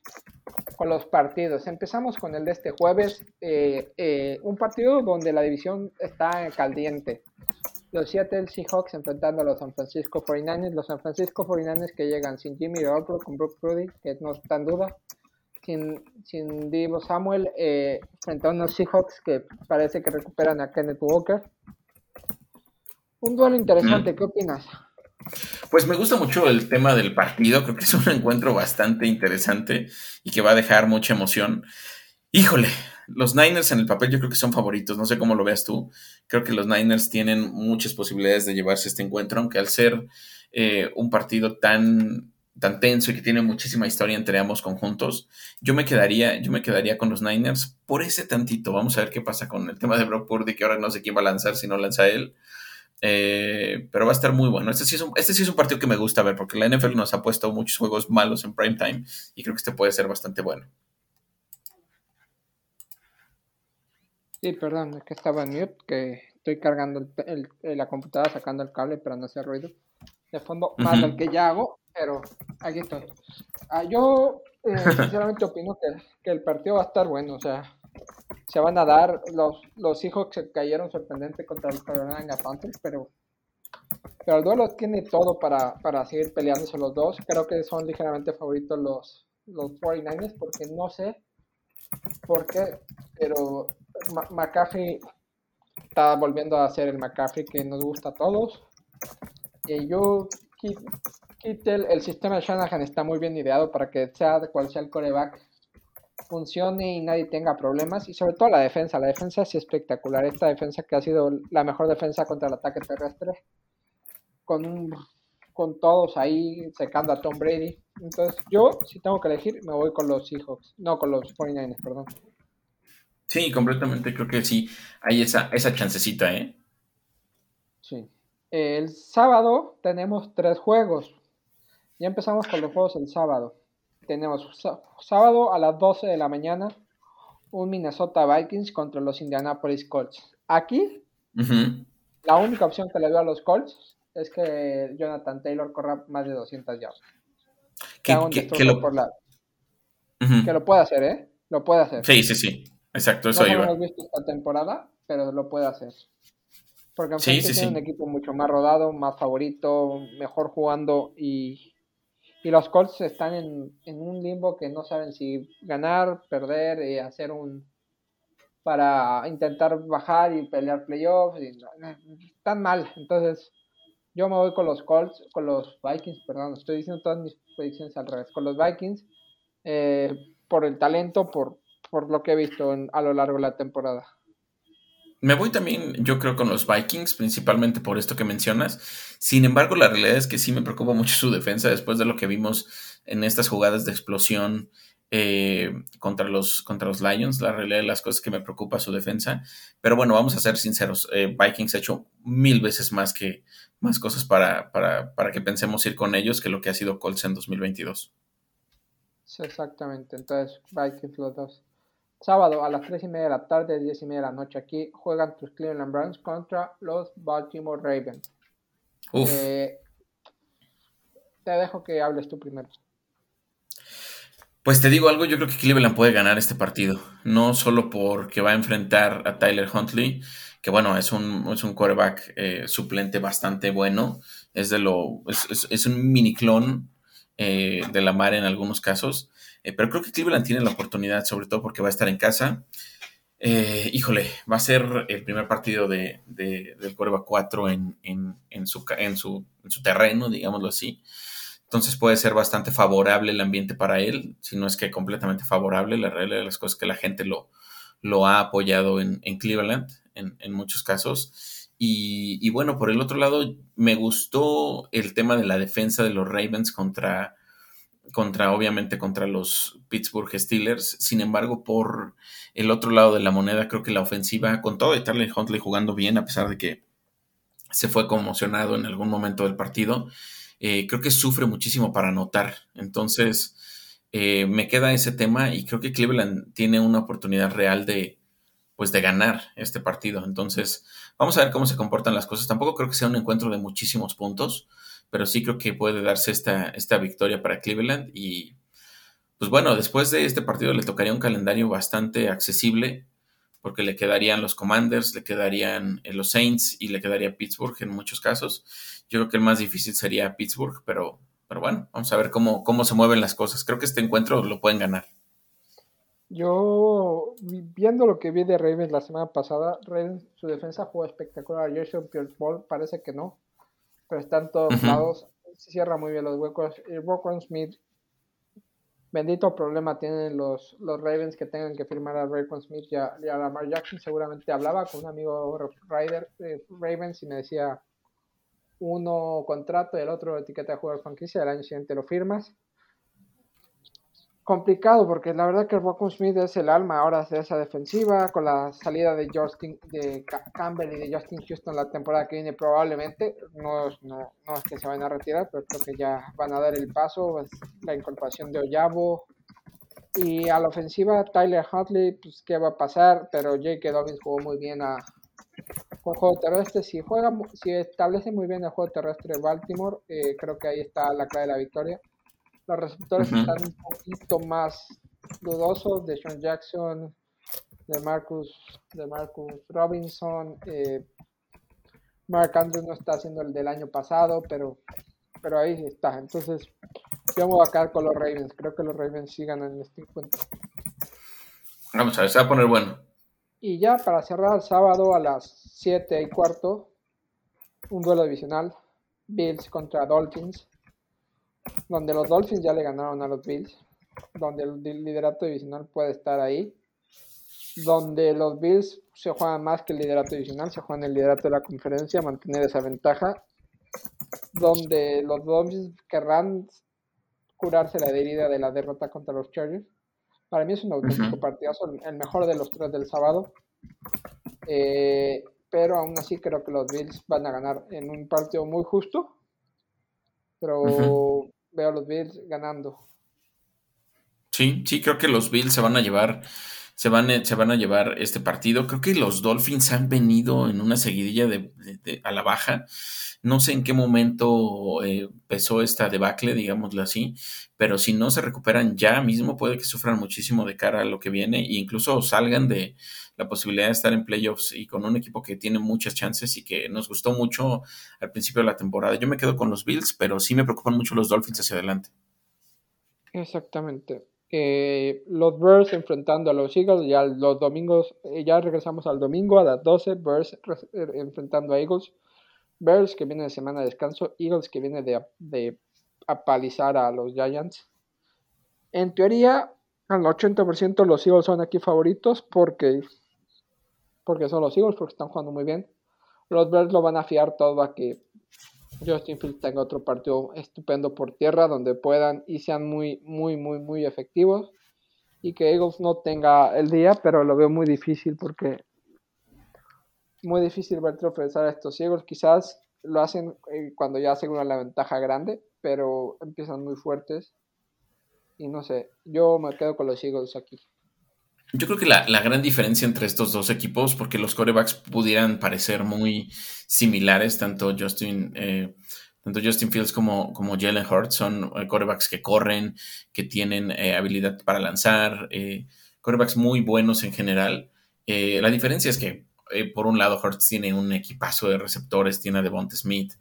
Speaker 1: con los partidos. Empezamos con el de este jueves, eh, eh, un partido donde la división está caliente. Los Seattle Seahawks enfrentando a los San Francisco 49ers. Los San Francisco 49ers que llegan sin Jimmy Garoppolo, con Brooke Prudy, que no está en duda. Sin, sin Divo Samuel, eh, frente a unos Seahawks que parece que recuperan a Kenneth Walker. Un duelo interesante, ¿qué opinas?
Speaker 2: Pues me gusta mucho el tema del partido, creo que es un encuentro bastante interesante y que va a dejar mucha emoción. Híjole, los Niners en el papel yo creo que son favoritos, no sé cómo lo veas tú. Creo que los Niners tienen muchas posibilidades de llevarse este encuentro, aunque al ser eh, un partido tan, tan tenso y que tiene muchísima historia entre ambos conjuntos, yo me quedaría, yo me quedaría con los Niners por ese tantito. Vamos a ver qué pasa con el tema de Brock Purdy, que ahora no sé quién va a lanzar si no lanza él. Eh, pero va a estar muy bueno. Este sí, es un, este sí es un partido que me gusta ver porque la NFL nos ha puesto muchos juegos malos en prime time y creo que este puede ser bastante bueno.
Speaker 1: Sí, perdón, es que estaba en mute, que estoy cargando el, la computadora, sacando el cable para no hacer ruido. De fondo, más del que ya hago, pero aquí estoy. Ah, yo, eh, sinceramente, opino que, que el partido va a estar bueno, o sea, se van a dar. Los, los hijos que cayeron sorprendente contra los Carolina Panthers, pero, pero el duelo tiene todo para, para seguir peleándose los dos. Creo que son ligeramente favoritos los, los 49ers porque no sé por qué, pero McAfee está volviendo a ser el McCaffrey que nos gusta a todos. Y yo, Kittel, el sistema de Shanahan está muy bien ideado para que sea cual sea el coreback funcione y nadie tenga problemas. Y sobre todo la defensa. La defensa es espectacular. Esta defensa que ha sido la mejor defensa contra el ataque terrestre. Con, con todos ahí secando a Tom Brady. Entonces yo, si tengo que elegir, me voy con los Seahawks. No, con los 49ers, perdón.
Speaker 2: Sí, completamente. Creo que sí. Hay esa, esa chancecita, ¿eh?
Speaker 1: Sí. El sábado tenemos tres juegos. Ya empezamos con los juegos el sábado tenemos sábado a las 12 de la mañana un Minnesota Vikings contra los Indianapolis Colts. Aquí, la única opción que le doy a los Colts es que Jonathan Taylor corra más de 200 yardas. Que, lo... que lo puede hacer, ¿eh? Lo puede hacer.
Speaker 2: Sí, sí, sí. Exacto, eso
Speaker 1: no lo hemos visto esta temporada, pero lo puede hacer. Porque sí, sí, tiene un equipo mucho más rodado, más favorito, mejor jugando y y los Colts están en, un limbo que no saben si ganar, perder, y hacer un. para intentar bajar y pelear playoffs. Y, están mal. Entonces, yo me voy con los Colts, con los Vikings, perdón, estoy diciendo todas mis predicciones al revés. Con los Vikings, eh, por el talento, por, por lo que he visto a lo largo de la temporada.
Speaker 2: Me voy también, yo creo, con los Vikings, principalmente por esto que mencionas. Sin embargo, la realidad es que sí me preocupa mucho su defensa después de lo que vimos en estas jugadas de explosión eh, contra, los, contra los Lions. La realidad de las cosas que me preocupa su defensa. Pero bueno, vamos a ser sinceros. Eh, Vikings ha hecho mil veces más que más cosas para, para, para que pensemos ir con ellos que lo que ha sido Colts en 2022.
Speaker 1: exactamente. Entonces, Vikings los dos. Sábado a las 3 y media de la tarde, 10 y media de la noche aquí, juegan tus Cleveland Browns contra los Baltimore Ravens. Eh, te dejo que hables tú primero.
Speaker 2: Pues te digo algo, yo creo que Cleveland puede ganar este partido. No solo porque va a enfrentar a Tyler Huntley, que bueno, es un, es un quarterback eh, suplente bastante bueno. Es de lo. Es, un mini clon eh, de la mar en algunos casos. Eh, pero creo que Cleveland tiene la oportunidad, sobre todo porque va a estar en casa. Eh, híjole, va a ser el primer partido de, del Coreba 4 en, su, en, su, terreno, digámoslo así. Entonces puede ser bastante favorable el ambiente para él, si no es que completamente favorable. La realidad de las cosas que la gente lo, lo ha apoyado en, Cleveland en, muchos casos. Y, bueno, por el otro lado, me gustó el tema de la defensa de los Ravens contra, contra, obviamente, contra los Pittsburgh Steelers. Sin embargo, por el otro lado de la moneda, creo que la ofensiva, con todo y Tarley Huntley jugando bien, a pesar de que se fue conmocionado en algún momento del partido, eh, creo que sufre muchísimo para anotar. Entonces, eh, me queda ese tema y creo que Cleveland tiene una oportunidad real de, pues, de ganar este partido. Entonces, vamos a ver cómo se comportan las cosas. Tampoco creo que sea un encuentro de muchísimos puntos pero sí creo que puede darse esta, esta victoria para Cleveland y pues bueno, después de este partido le tocaría un calendario bastante accesible porque le quedarían los Commanders, le quedarían eh, los Saints y le quedaría Pittsburgh en muchos casos. Yo creo que el más difícil sería Pittsburgh, pero, pero bueno, vamos a ver cómo, cómo se mueven las cosas. Creo que este encuentro lo pueden ganar.
Speaker 1: Yo, viendo lo que vi de Ravens la semana pasada, Ravens, su defensa jugó espectacular. Jason Pierce Ball parece que no pero están todos lados. Se cierra muy bien los huecos. Y Rockwell Smith, bendito problema tienen los, los Ravens que tengan que firmar a Raycon Smith y a, Lamar Jackson. Seguramente hablaba con un amigo Ryder, eh, Ravens y me decía uno contrato y el otro etiqueta de jugador franquicia. El año siguiente lo firmas complicado porque la verdad que Rocco Smith es el alma ahora de esa defensiva con la salida de Justin de Campbell y de Justin Houston la temporada que viene probablemente no, no, no es que se van a retirar pero creo que ya van a dar el paso pues, la incorporación de Oyabo y a la ofensiva Tyler Huntley pues qué va a pasar pero Jake Dobbins jugó muy bien a con juego terrestre. Si juega si establece muy bien el juego terrestre de Baltimore eh, creo que ahí está la clave de la victoria los receptores están un poquito más dudosos de Sean Jackson, de Marcus, de Marcus Robinson. Eh, Mark Andrews no está haciendo el del año pasado, pero, pero ahí está. Entonces, yo me voy a quedar con los Ravens. Creo que los Ravens sí ganan en este encuentro.
Speaker 2: Vamos a ver, se va a poner bueno.
Speaker 1: Y ya para cerrar, sábado a las 7 y cuarto, un duelo divisional, Bills contra Dolphins, donde los Dolphins ya le ganaron a los Bills, donde el liderato divisional puede estar ahí, donde los Bills se juegan más que el liderato divisional, se juegan el liderato de la conferencia, mantener esa ventaja, donde los Dolphins querrán curarse la herida de la derrota contra los Chargers. Para mí es un auténtico partidazo, el mejor de los tres del sábado. Eh, pero aún así creo que los Bills van a ganar en un partido muy justo. Pero veo a los Bills ganando.
Speaker 2: Sí, sí, creo que los Bills se van a llevar se van, se van a llevar este partido. Creo que los Dolphins han venido en una seguidilla de, a la baja. No sé en qué momento eh, empezó esta debacle, digámoslo así, pero si no se recuperan ya mismo, puede que sufran muchísimo de cara a lo que viene e incluso salgan de la posibilidad de estar en playoffs y con un equipo que tiene muchas chances y que nos gustó mucho al principio de la temporada. Yo me quedo con los Bills, pero sí me preocupan mucho los Dolphins hacia adelante.
Speaker 1: Exactamente. Los Bears enfrentando a los Eagles, ya los domingos, eh, ya regresamos al domingo a las 12, Bears eh, enfrentando a Eagles, Bears que viene de semana de descanso, Eagles que viene de, de apalizar a los Giants. En teoría, al 80% los Eagles son aquí favoritos porque, porque son los Eagles, porque están jugando muy bien. Los Bears lo van a fiar todo a que Justin Fields tenga otro partido estupendo por tierra donde puedan y sean muy, muy, muy, muy efectivos. Y que Eagles no tenga el día, pero lo veo muy difícil porque muy difícil ver ofrecer a estos Eagles. Quizás lo hacen eh, cuando ya aseguran la ventaja grande, pero empiezan muy fuertes. Y no sé, yo me quedo con los Eagles aquí.
Speaker 2: Yo creo que la, gran diferencia entre estos dos equipos, porque los corebacks pudieran parecer muy similares, tanto Justin, eh, tanto Justin Fields como, como Jalen Hurts, son eh, corebacks que corren, que tienen eh, habilidad para lanzar, corebacks muy buenos en general. la diferencia es que, por un lado, Hurts tiene un equipazo de receptores, tiene a Devonta Smith,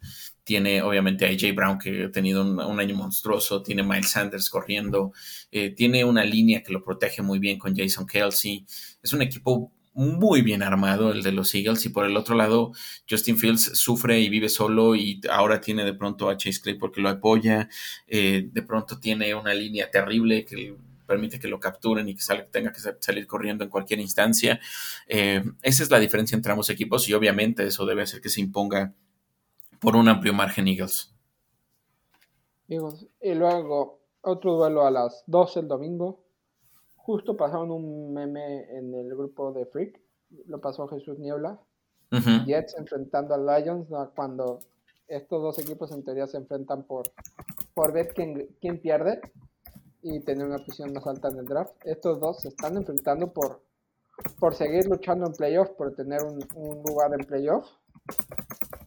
Speaker 2: tiene obviamente a AJ Brown que ha tenido un, año monstruoso, tiene Miles Sanders corriendo, eh, tiene una línea que lo protege muy bien con Jason Kelsey. Es un equipo muy bien armado el de los Eagles. Y por el otro lado Justin Fields sufre y vive solo. Y ahora tiene de pronto a Chase Clay porque lo apoya, eh, de pronto tiene una línea terrible que permite que lo capturen y que tenga que salir corriendo en cualquier instancia. Eh, esa es la diferencia entre ambos equipos. Y obviamente eso debe hacer que se imponga por un amplio margen Eagles.
Speaker 1: Y luego otro duelo a las 12 el domingo. Justo pasaron un meme en el grupo de Freak. Lo pasó Jesús Niebla. Jets enfrentando a Lions cuando estos dos equipos en teoría se enfrentan por, por ver quién, quién pierde y tener una posición más alta en el draft. Estos dos se están enfrentando por, por seguir luchando en playoff, por tener un, un lugar en playoff.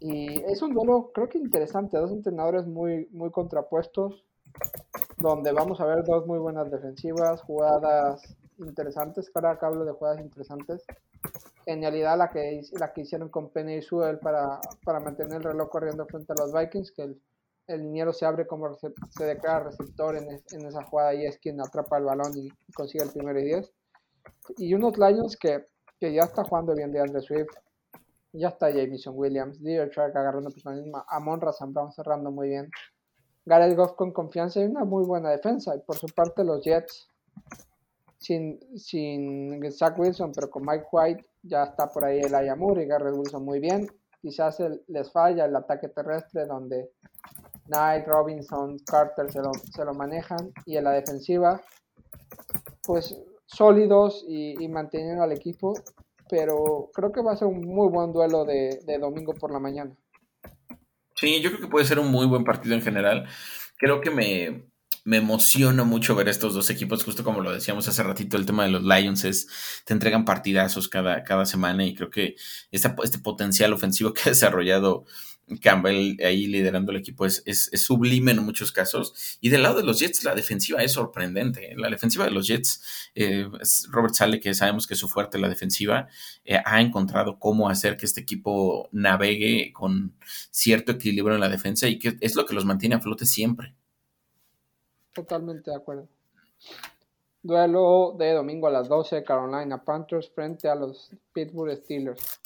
Speaker 1: Y es un duelo, creo que interesante, dos entrenadores muy, muy contrapuestos, donde vamos a ver dos muy buenas defensivas, jugadas interesantes, cada cable de jugadas interesantes. Genialidad la que, la que hicieron con Penny y Suel para, para mantener el reloj corriendo frente a los Vikings, que el, el se abre como se declara receptor en, en, esa jugada y es quien atrapa el balón y consigue el primero y diez. Y unos Lions que, que ya está jugando bien de Andre Swift, ya está Jameson Williams, Deer Shark agarrando personalismo, Amon Razan Brown cerrando muy bien. Gareth Goff con confianza y una muy buena defensa. Y por su parte los Jets, sin, sin Zach Wilson, pero con Mike White, ya está por ahí el Ayamur y Garrett Wilson muy bien. Quizás les falla el ataque terrestre donde Knight, Robinson, Carter se lo, se lo manejan. Y en la defensiva, pues sólidos y, y manteniendo al equipo pero creo que va a ser un muy buen duelo de, domingo por la mañana.
Speaker 2: Sí, yo creo que puede ser un muy buen partido en general. Creo que me, me emociona mucho ver estos dos equipos, justo como lo decíamos hace ratito, el tema de los Lions es, te entregan partidazos cada, cada semana y creo que este potencial ofensivo que ha desarrollado Campbell ahí liderando el equipo es, es, sublime en muchos casos. Y del lado de los Jets, la defensiva es sorprendente. La defensiva de los Jets, eh, Robert Sale, que sabemos que es su fuerte la defensiva, eh, ha encontrado cómo hacer que este equipo navegue con cierto equilibrio en la defensa y que es lo que los mantiene a flote siempre.
Speaker 1: Totalmente de acuerdo. Duelo de domingo a las 12, Carolina Panthers frente a los Pittsburgh Steelers.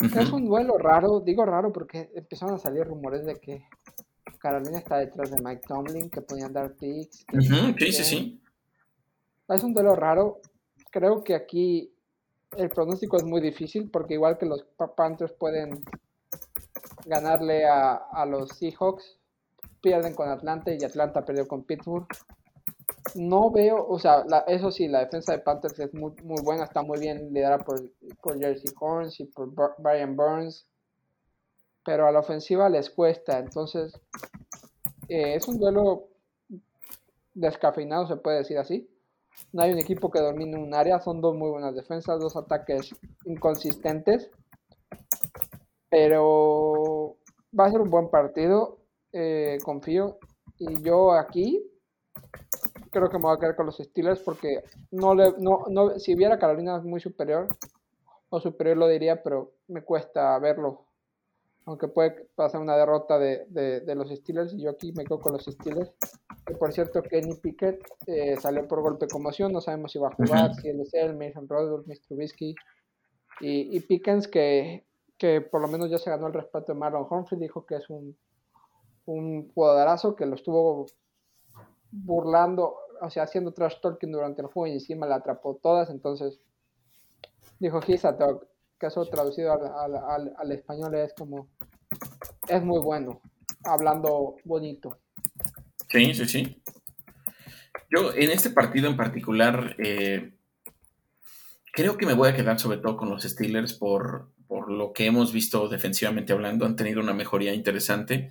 Speaker 1: Es un duelo raro, digo raro porque empezaron a salir rumores de que Carolina está detrás de Mike Tomlin, que podían dar picks.
Speaker 2: sí, sí, sí.
Speaker 1: Es un duelo raro. Creo que aquí el pronóstico es muy difícil porque igual que los Panthers pueden ganarle a, a los Seahawks, pierden con Atlanta y Atlanta perdió con Pittsburgh no veo, o sea, eso sí, la defensa de Panthers es muy, buena, está muy bien liderada por, por Jersey Horns y por Brian Burns, pero a la ofensiva les cuesta, entonces eh, es un duelo descafeinado, se puede decir así. No hay un equipo que domine un área, son dos muy buenas defensas, dos ataques inconsistentes, pero va a ser un buen partido, eh, confío. Y yo aquí creo que me voy a quedar con los Steelers porque no le, no, no, si viera Carolina muy superior, o superior lo diría, pero me cuesta verlo. Aunque puede pasar una derrota de, de, los Steelers, y yo aquí me quedo con los Steelers. Que por cierto, Kenny Pickett eh, salió por golpe de conmoción, no sabemos si va a jugar, si él es él, Mason Rudolph, Mr. Trubisky. Y, y Pickens, que, que por lo menos ya se ganó el respeto de Marlon Humphrey, dijo que es un, un jugadorazo que lo estuvo burlando, o sea, haciendo trash talking durante el juego y encima la atrapó todas, entonces dijo he's que eso traducido al, español es como, es muy bueno, hablando bonito.
Speaker 2: Sí, sí, sí. Yo en este partido en particular eh, creo que me voy a quedar sobre todo con los Steelers por, por lo que hemos visto defensivamente hablando. Han tenido una mejoría interesante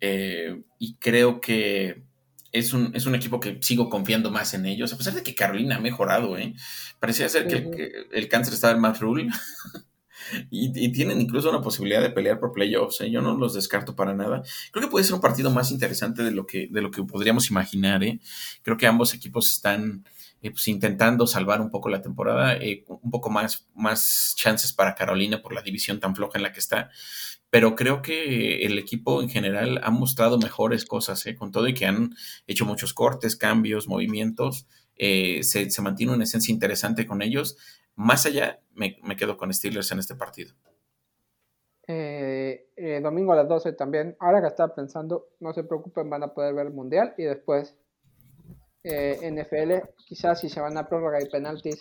Speaker 2: eh, y creo que es un, es un equipo que sigo confiando más en ellos, a pesar de que Carolina ha mejorado, ¿eh? Parecía ser que, el cáncer estaba en Matt Rule. y, tienen incluso una posibilidad de pelear por playoffs, ¿eh? Yo no los descarto para nada. Creo que puede ser un partido más interesante de lo que, de lo que podríamos imaginar, ¿eh? Creo que ambos equipos están eh, pues, intentando salvar un poco la temporada, eh, un poco más, más chances para Carolina por la división tan floja en la que está pero creo que el equipo en general ha mostrado mejores cosas, ¿eh? con todo y que han hecho muchos cortes, cambios, movimientos, eh, se, mantiene una esencia interesante con ellos. Más allá, me, quedo con Steelers en este partido.
Speaker 1: Eh, domingo a las 12 también. Ahora que estaba pensando, no se preocupen, van a poder ver el Mundial y después NFL, quizás si se van a prórroga y penaltis,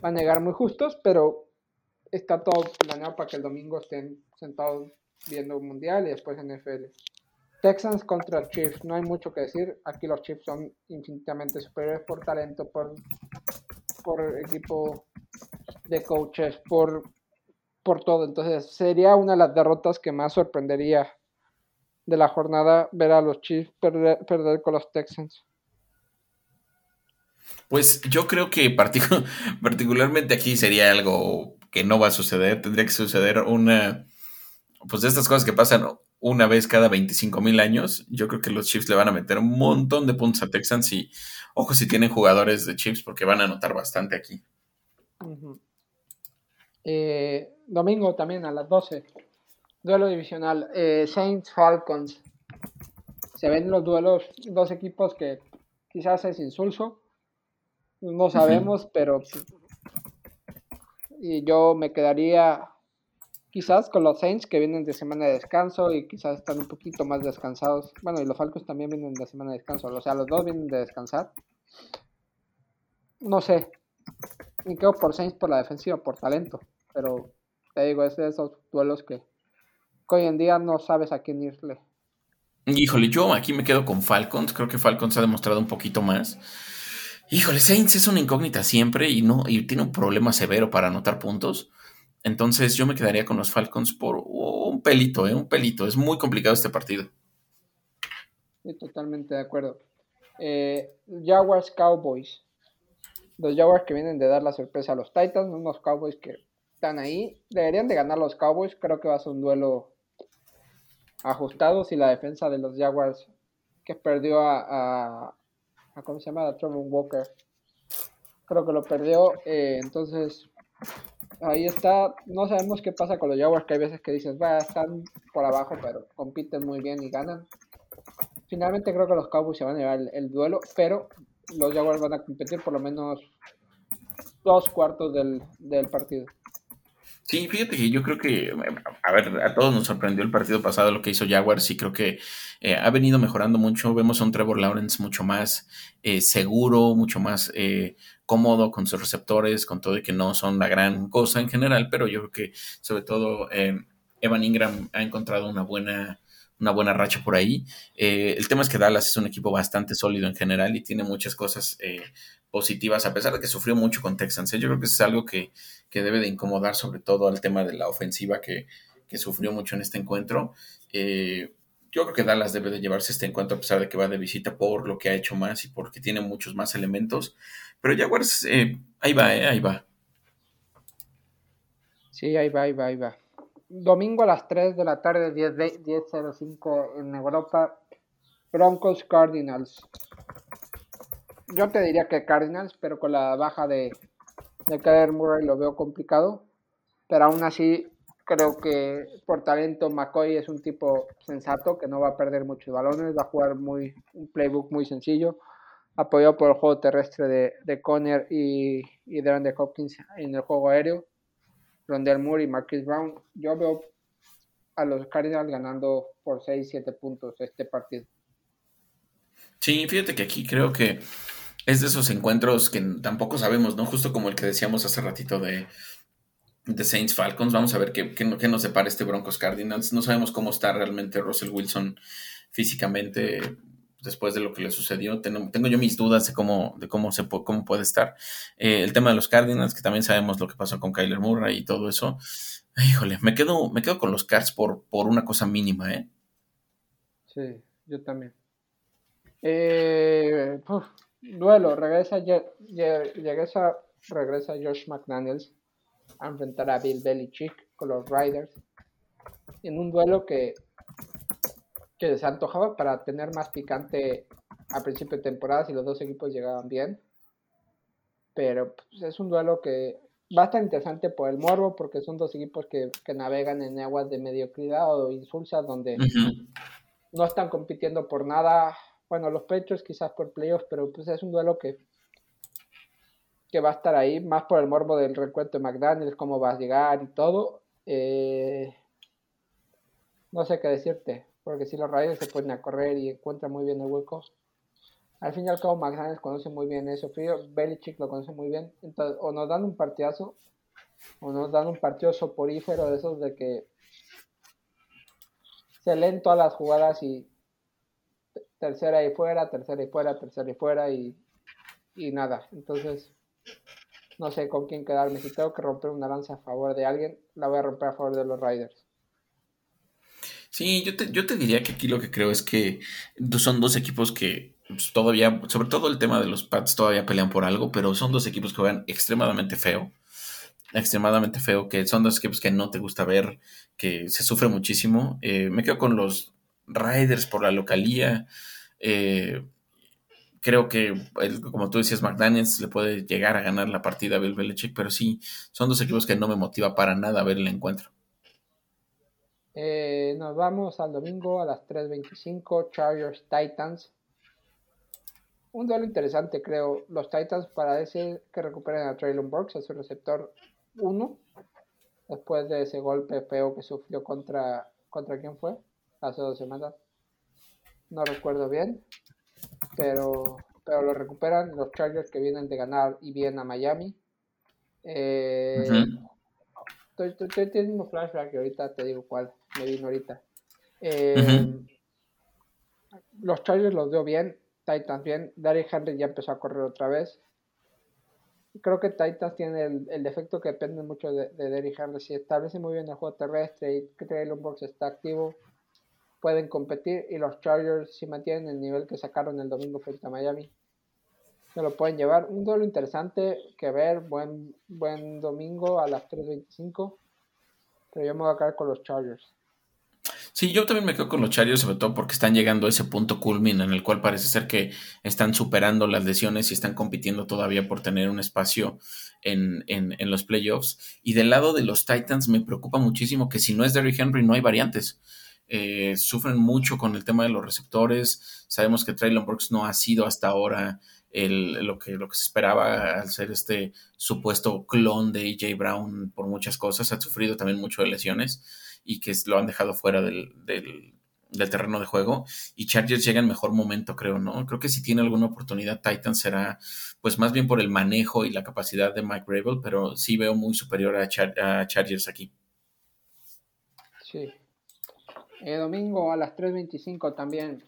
Speaker 1: van a llegar muy justos, pero está todo planeado para que el domingo estén sentados viendo un mundial y después NFL. Texans contra Chiefs, no hay mucho que decir. Aquí los Chiefs son infinitamente superiores por talento, por, por equipo de coaches, por, por todo. Entonces sería una de las derrotas que más sorprendería de la jornada ver a los Chiefs perder, perder con los Texans.
Speaker 2: Pues yo creo que particularmente aquí sería algo que no va a suceder. Tendría que suceder una, pues de estas cosas que pasan una vez cada 25 mil años. Yo creo que los Chiefs le van a meter un montón de puntos a Texans y ojo si tienen jugadores de Chiefs porque van a anotar bastante aquí.
Speaker 1: Eh, domingo también a las 12. Duelo divisional. Eh, Saints Falcons. Se ven los duelos, dos equipos que quizás es insulso. No sabemos, pero y yo me quedaría quizás con los Saints que vienen de semana de descanso y quizás están un poquito más descansados. Bueno, y los Falcons también vienen de semana de descanso. O sea, los dos vienen de descansar. No sé. Me quedo por Saints por la defensiva, por talento. Pero te digo, es de esos duelos que, hoy en día no sabes a quién irle.
Speaker 2: Híjole, yo aquí me quedo con Falcons. Creo que Falcons ha demostrado un poquito más. Híjole, Saints es una incógnita siempre y no y tiene un problema severo para anotar puntos. Entonces yo me quedaría con los Falcons por un pelito, ¿eh? un pelito. Es muy complicado este partido.
Speaker 1: Estoy totalmente de acuerdo. Eh, Jaguars Cowboys. Los Jaguars que vienen de dar la sorpresa a los Titans, unos Cowboys que están ahí. Deberían de ganar los Cowboys. Creo que va a ser un duelo ajustado si la defensa de los Jaguars que perdió a, ¿cómo se llama? Trevor Walker. Creo que lo perdió, eh, entonces ahí está. No sabemos qué pasa con los Jaguars, que hay veces que dices, va, están por abajo, pero compiten muy bien y ganan. Finalmente creo que los Cowboys se van a llevar el, duelo, pero los Jaguars van a competir por lo menos dos cuartos del, partido.
Speaker 2: Sí, fíjate que yo creo que, a ver, a todos nos sorprendió el partido pasado lo que hizo Jaguars y creo que eh, ha venido mejorando mucho. Vemos a un Trevor Lawrence mucho más eh, seguro, mucho más eh, cómodo con sus receptores, con todo y que no son la gran cosa en general, pero yo creo que sobre todo Evan Ingram ha encontrado una buena una buena racha por ahí. Eh, el tema es que Dallas es un equipo bastante sólido en general y tiene muchas cosas eh, positivas, a pesar de que sufrió mucho con Texans. ¿eh? Yo creo que es algo que, debe de incomodar sobre todo al tema de la ofensiva que, sufrió mucho en este encuentro. yo creo que Dallas debe de llevarse este encuentro a pesar de que va de visita por lo que ha hecho más y porque tiene muchos más elementos. Pero Jaguars, ahí va, ahí va.
Speaker 1: Sí, ahí va, ahí va, ahí va domingo a las 3 de la tarde, 10.05 en Europa, Broncos Cardinals. Yo te diría que Cardinals, pero con la baja de, de Murray lo veo complicado. Pero aún así, creo que por talento McCoy es un tipo sensato que no va a perder muchos balones, va a jugar muy, un playbook muy sencillo, apoyado por el juego terrestre de, de Conner y, y de Hopkins en el juego aéreo. Rondell Moore y Marquis Brown. Yo veo a los Cardinals ganando por 6, 7 puntos este partido.
Speaker 2: Sí, fíjate que aquí creo que es de esos encuentros que tampoco sabemos, ¿no? Justo como el que decíamos hace ratito de, de Saints Falcons. Vamos a ver qué, qué, qué, nos separa este Broncos Cardinals. No sabemos cómo está realmente Russell Wilson físicamente después de lo que le sucedió. Tengo, tengo yo mis dudas de cómo, de cómo, se, cómo puede estar. Eh, el tema de los Cardinals, que también sabemos lo que pasó con Kyler Murray y todo eso. Híjole, me quedo, me quedo con los Cards por, por una cosa mínima, ¿eh?
Speaker 1: Sí, yo también. Eh, duelo, regresa, regresa, regresa Josh McDaniels a enfrentar a Bill Belichick con los Riders en un duelo que que se antojaba para tener más picante a principio de temporada si los dos equipos llegaban bien. Pero pues, es un duelo que va a estar interesante por el morbo, porque son dos equipos que, navegan en aguas de mediocridad o insulsas donde no están compitiendo por nada. Bueno, los pechos quizás por playoffs, pero pues es un duelo que, que va a estar ahí, más por el morbo del recuento de McDaniels, cómo va a llegar y todo. Eh, no sé qué decirte porque si los Raiders se ponen a correr y encuentran muy bien el hueco, al fin y al cabo McDaniels conoce muy bien eso, Frío, Belichick lo conoce muy bien, entonces o nos dan un partidazo, o nos dan un partido soporífero de esos de que se leen todas las jugadas y tercera y fuera, tercera y fuera, tercera y fuera y, y nada, entonces no sé con quién quedarme, si tengo que romper una lanza a favor de alguien, la voy a romper a favor de los Raiders.
Speaker 2: Sí, yo te, yo te diría que aquí lo que creo es que son dos equipos que pues, todavía, sobre todo el tema de los Pats, todavía pelean por algo, pero son dos equipos que juegan extremadamente feo. Extremadamente feo, que son dos equipos que no te gusta ver, que se sufre muchísimo. Eh, me quedo con los Riders por la localía. Eh, creo que, como tú decías, McDaniels le puede llegar a ganar la partida a Bill Belichick, pero sí, son dos equipos que no me motiva para nada ver el encuentro.
Speaker 1: Eh, nos vamos al domingo a las 3.25, Chargers Titans. Un duelo interesante, creo. Los Titans parece que recuperen a Traylon Burks, a su receptor 1, después de ese golpe feo que sufrió contra, ¿contra quién fue? Hace dos semanas. No recuerdo bien, pero, pero lo recuperan los Chargers que vienen de ganar y vienen a Miami. Eh, estoy, teniendo un flashback y ahorita te digo cuál me vino ahorita. Eh, los Chargers los veo bien, Titans bien, Derrick Henry ya empezó a correr otra vez. Creo que Titans tiene el, defecto que depende mucho de, de Derrick Henry. Si establece muy bien el juego terrestre y Traylon Box está activo, pueden competir. Y los Chargers, si mantienen el nivel que sacaron el domingo frente a Miami, se lo pueden llevar. Un duelo interesante que ver, buen, buen domingo a las 3.25. Pero yo me voy a quedar con los Chargers.
Speaker 2: Sí, yo también me quedo con los Chargers, sobre todo porque están llegando a ese punto culmin en el cual parece ser que están superando las lesiones y están compitiendo todavía por tener un espacio en, los playoffs. Y del lado de los Titans me preocupa muchísimo que si no es Derrick Henry no hay variantes. Eh, sufren mucho con el tema de los receptores. Sabemos que Traylon Brooks no ha sido hasta ahora lo, que, lo que se esperaba al ser este supuesto clon de AJ Brown por muchas cosas. Ha sufrido también mucho de lesiones y que lo han dejado fuera del, del, terreno de juego. Y Chargers llega en mejor momento, creo, ¿no? Creo que si tiene alguna oportunidad, Titan será pues más bien por el manejo y la capacidad de Mike Rabel, pero sí veo muy superior a, a Chargers aquí.
Speaker 1: Sí. El domingo a las 3.25 también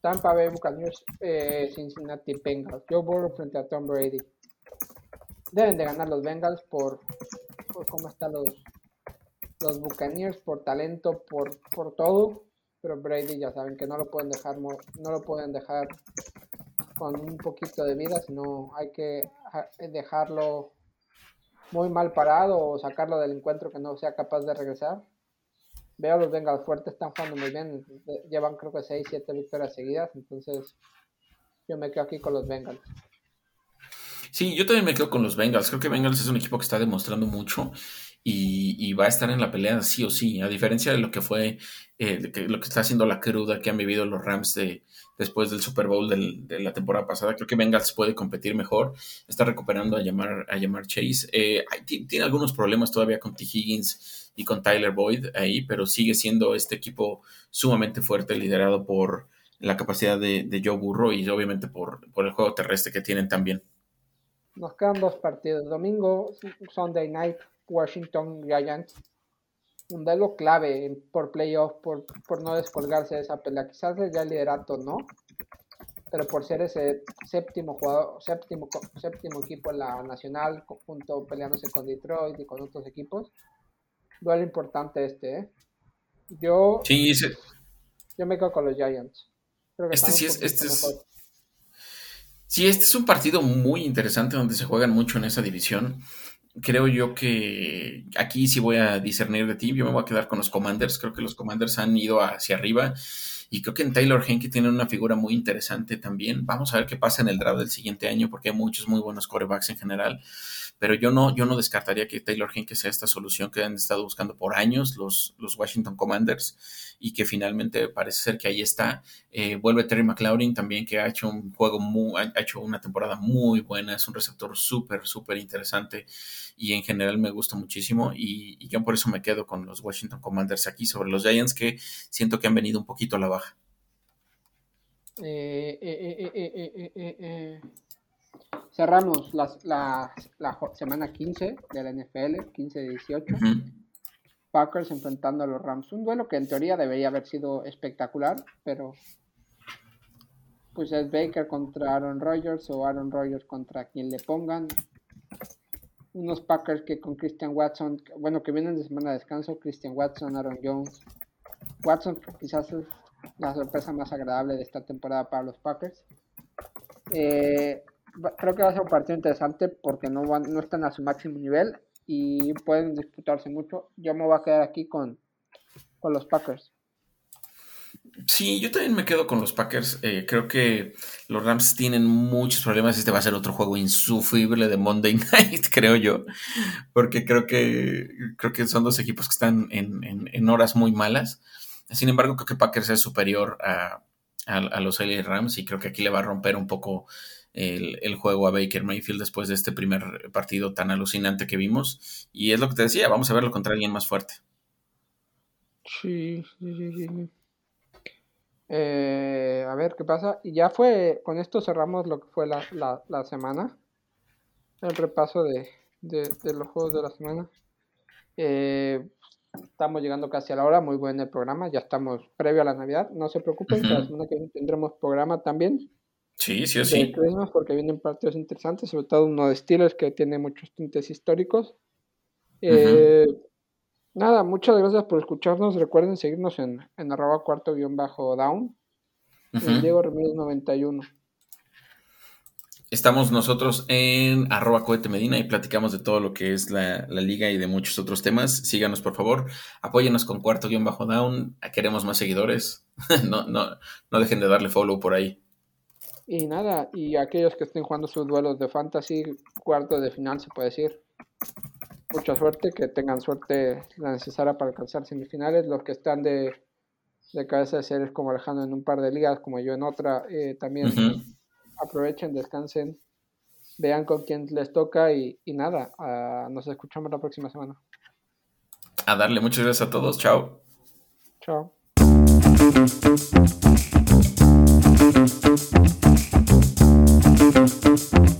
Speaker 1: Tampa Bay Buccaneers, eh, Cincinnati Bengals. Joe Burrow frente a Tom Brady. Deben de ganar los Bengals por, por cómo están los, los Buccaneers, por talento, por, por todo. Pero Brady ya saben que no lo pueden dejar no lo pueden dejar con un poquito de vida, sino hay que dejarlo muy mal parado o sacarlo del encuentro que no sea capaz de regresar veo los Bengals fuertes, están jugando muy bien. Llevan creo que 6, 7 victorias seguidas. Entonces, yo me quedo aquí con los Bengals.
Speaker 2: Sí, yo también me quedo con los Bengals. Creo que Bengals es un equipo que está demostrando mucho y, va a estar en la pelea sí o sí. A diferencia de lo que fue, eh, lo que está haciendo la cruda que han vivido los Rams de, después del Super Bowl de la temporada pasada. Creo que Bengals puede competir mejor. Está recuperando a llamar, a llamar Chase. Eh, tiene algunos problemas todavía con T. Higgins y con Tyler Boyd ahí, pero sigue siendo este equipo sumamente fuerte, liderado por la capacidad de, Joe Burrow y obviamente por, el juego terrestre que tienen también.
Speaker 1: Nos quedan dos partidos. Domingo, Sunday Night, Washington Giants. Un duelo clave por playoff, por, por no descolgarse de esa pelea. Quizás ya el liderato no, pero por ser ese séptimo jugador, séptimo, séptimo equipo en la nacional, junto peleándose con Detroit y con otros equipos, duelo importante este, ¿eh? Yo,
Speaker 2: sí,
Speaker 1: yo me quedo con los Giants.
Speaker 2: este sí es, este es, Sí, este es un partido muy interesante donde se juegan mucho en esa división. Creo yo que aquí sí voy a discernir de ti. Yo me voy a quedar con los Commanders. Creo que los Commanders han ido hacia arriba. Y creo que en Taylor Henke tiene una figura muy interesante también. Vamos a ver qué pasa en el draft del siguiente año, porque hay muchos muy buenos corebacks en general pero yo no, yo no descartaría que Taylor Henke sea esta solución que han estado buscando por años los, los Washington Commanders y que finalmente parece ser que ahí está. Eh, vuelve Terry McLaurin también, que ha hecho un juego muy, ha hecho una temporada muy buena, es un receptor súper, súper interesante y en general me gusta muchísimo y, yo por eso me quedo con los Washington Commanders aquí sobre los Giants que siento que han venido un poquito a la baja.
Speaker 1: eh, eh, eh, eh Cerramos la, la, semana 15 de la NFL, 15-18. Packers enfrentando a los Rams. Un duelo que en teoría debería haber sido espectacular, pero pues es Baker contra Aaron Rodgers o Aaron Rodgers contra quien le pongan. Unos Packers que con Christian Watson, bueno, que vienen de semana de descanso, Christian Watson, Aaron Jones. Watson quizás es la sorpresa más agradable de esta temporada para los Packers. Eh, creo que va a ser un partido interesante porque no, van, no están a su máximo nivel y pueden disputarse mucho. Yo me voy a quedar aquí con, con los Packers.
Speaker 2: Sí, yo también me quedo con los Packers. Eh, creo que los Rams tienen muchos problemas. Este va a ser otro juego insufrible de Monday Night, creo yo. Porque creo que, creo que son dos equipos que están en, en, horas muy malas. Sin embargo, creo que Packers es superior a, a, los LA Rams y creo que aquí le va a romper un poco el, juego a Baker Mayfield después de este primer partido tan alucinante que vimos. Y es lo que te decía, vamos a verlo contra alguien más fuerte.
Speaker 1: Sí, sí, sí. Eh, a ver qué pasa. Y ya fue, con esto cerramos lo que fue la, la, semana. El repaso de, de, los juegos de la semana. Eh, estamos llegando casi a la hora, muy buen el programa. Ya estamos previo a la Navidad. No se preocupen, la semana que viene tendremos programa también.
Speaker 2: Sí, sí, sí.
Speaker 1: porque vienen partidos interesantes, sobre todo uno de Steelers que tiene muchos tintes históricos. Eh, nada, muchas gracias por escucharnos. Recuerden seguirnos en, en arroba cuarto guion bajo down. Diego Ramírez 91.
Speaker 2: Estamos nosotros en arroba cohete medina y platicamos de todo lo que es la, la, liga y de muchos otros temas. Síganos por favor, apóyenos con cuarto guion bajo down. Queremos más seguidores. no, no, no dejen de darle follow por ahí.
Speaker 1: Y nada, y aquellos que estén jugando sus duelos de fantasy, cuarto de final se puede decir. Mucha suerte, que tengan suerte la necesaria para alcanzar semifinales. Los que están de, de cabeza de series como Alejandro en un par de ligas, como yo en otra, eh, también aprovechen, descansen, vean con quién les toca y, y nada, ah, nos escuchamos la próxima semana.
Speaker 2: A darle muchas gracias a todos, chao.
Speaker 1: Chao. Thank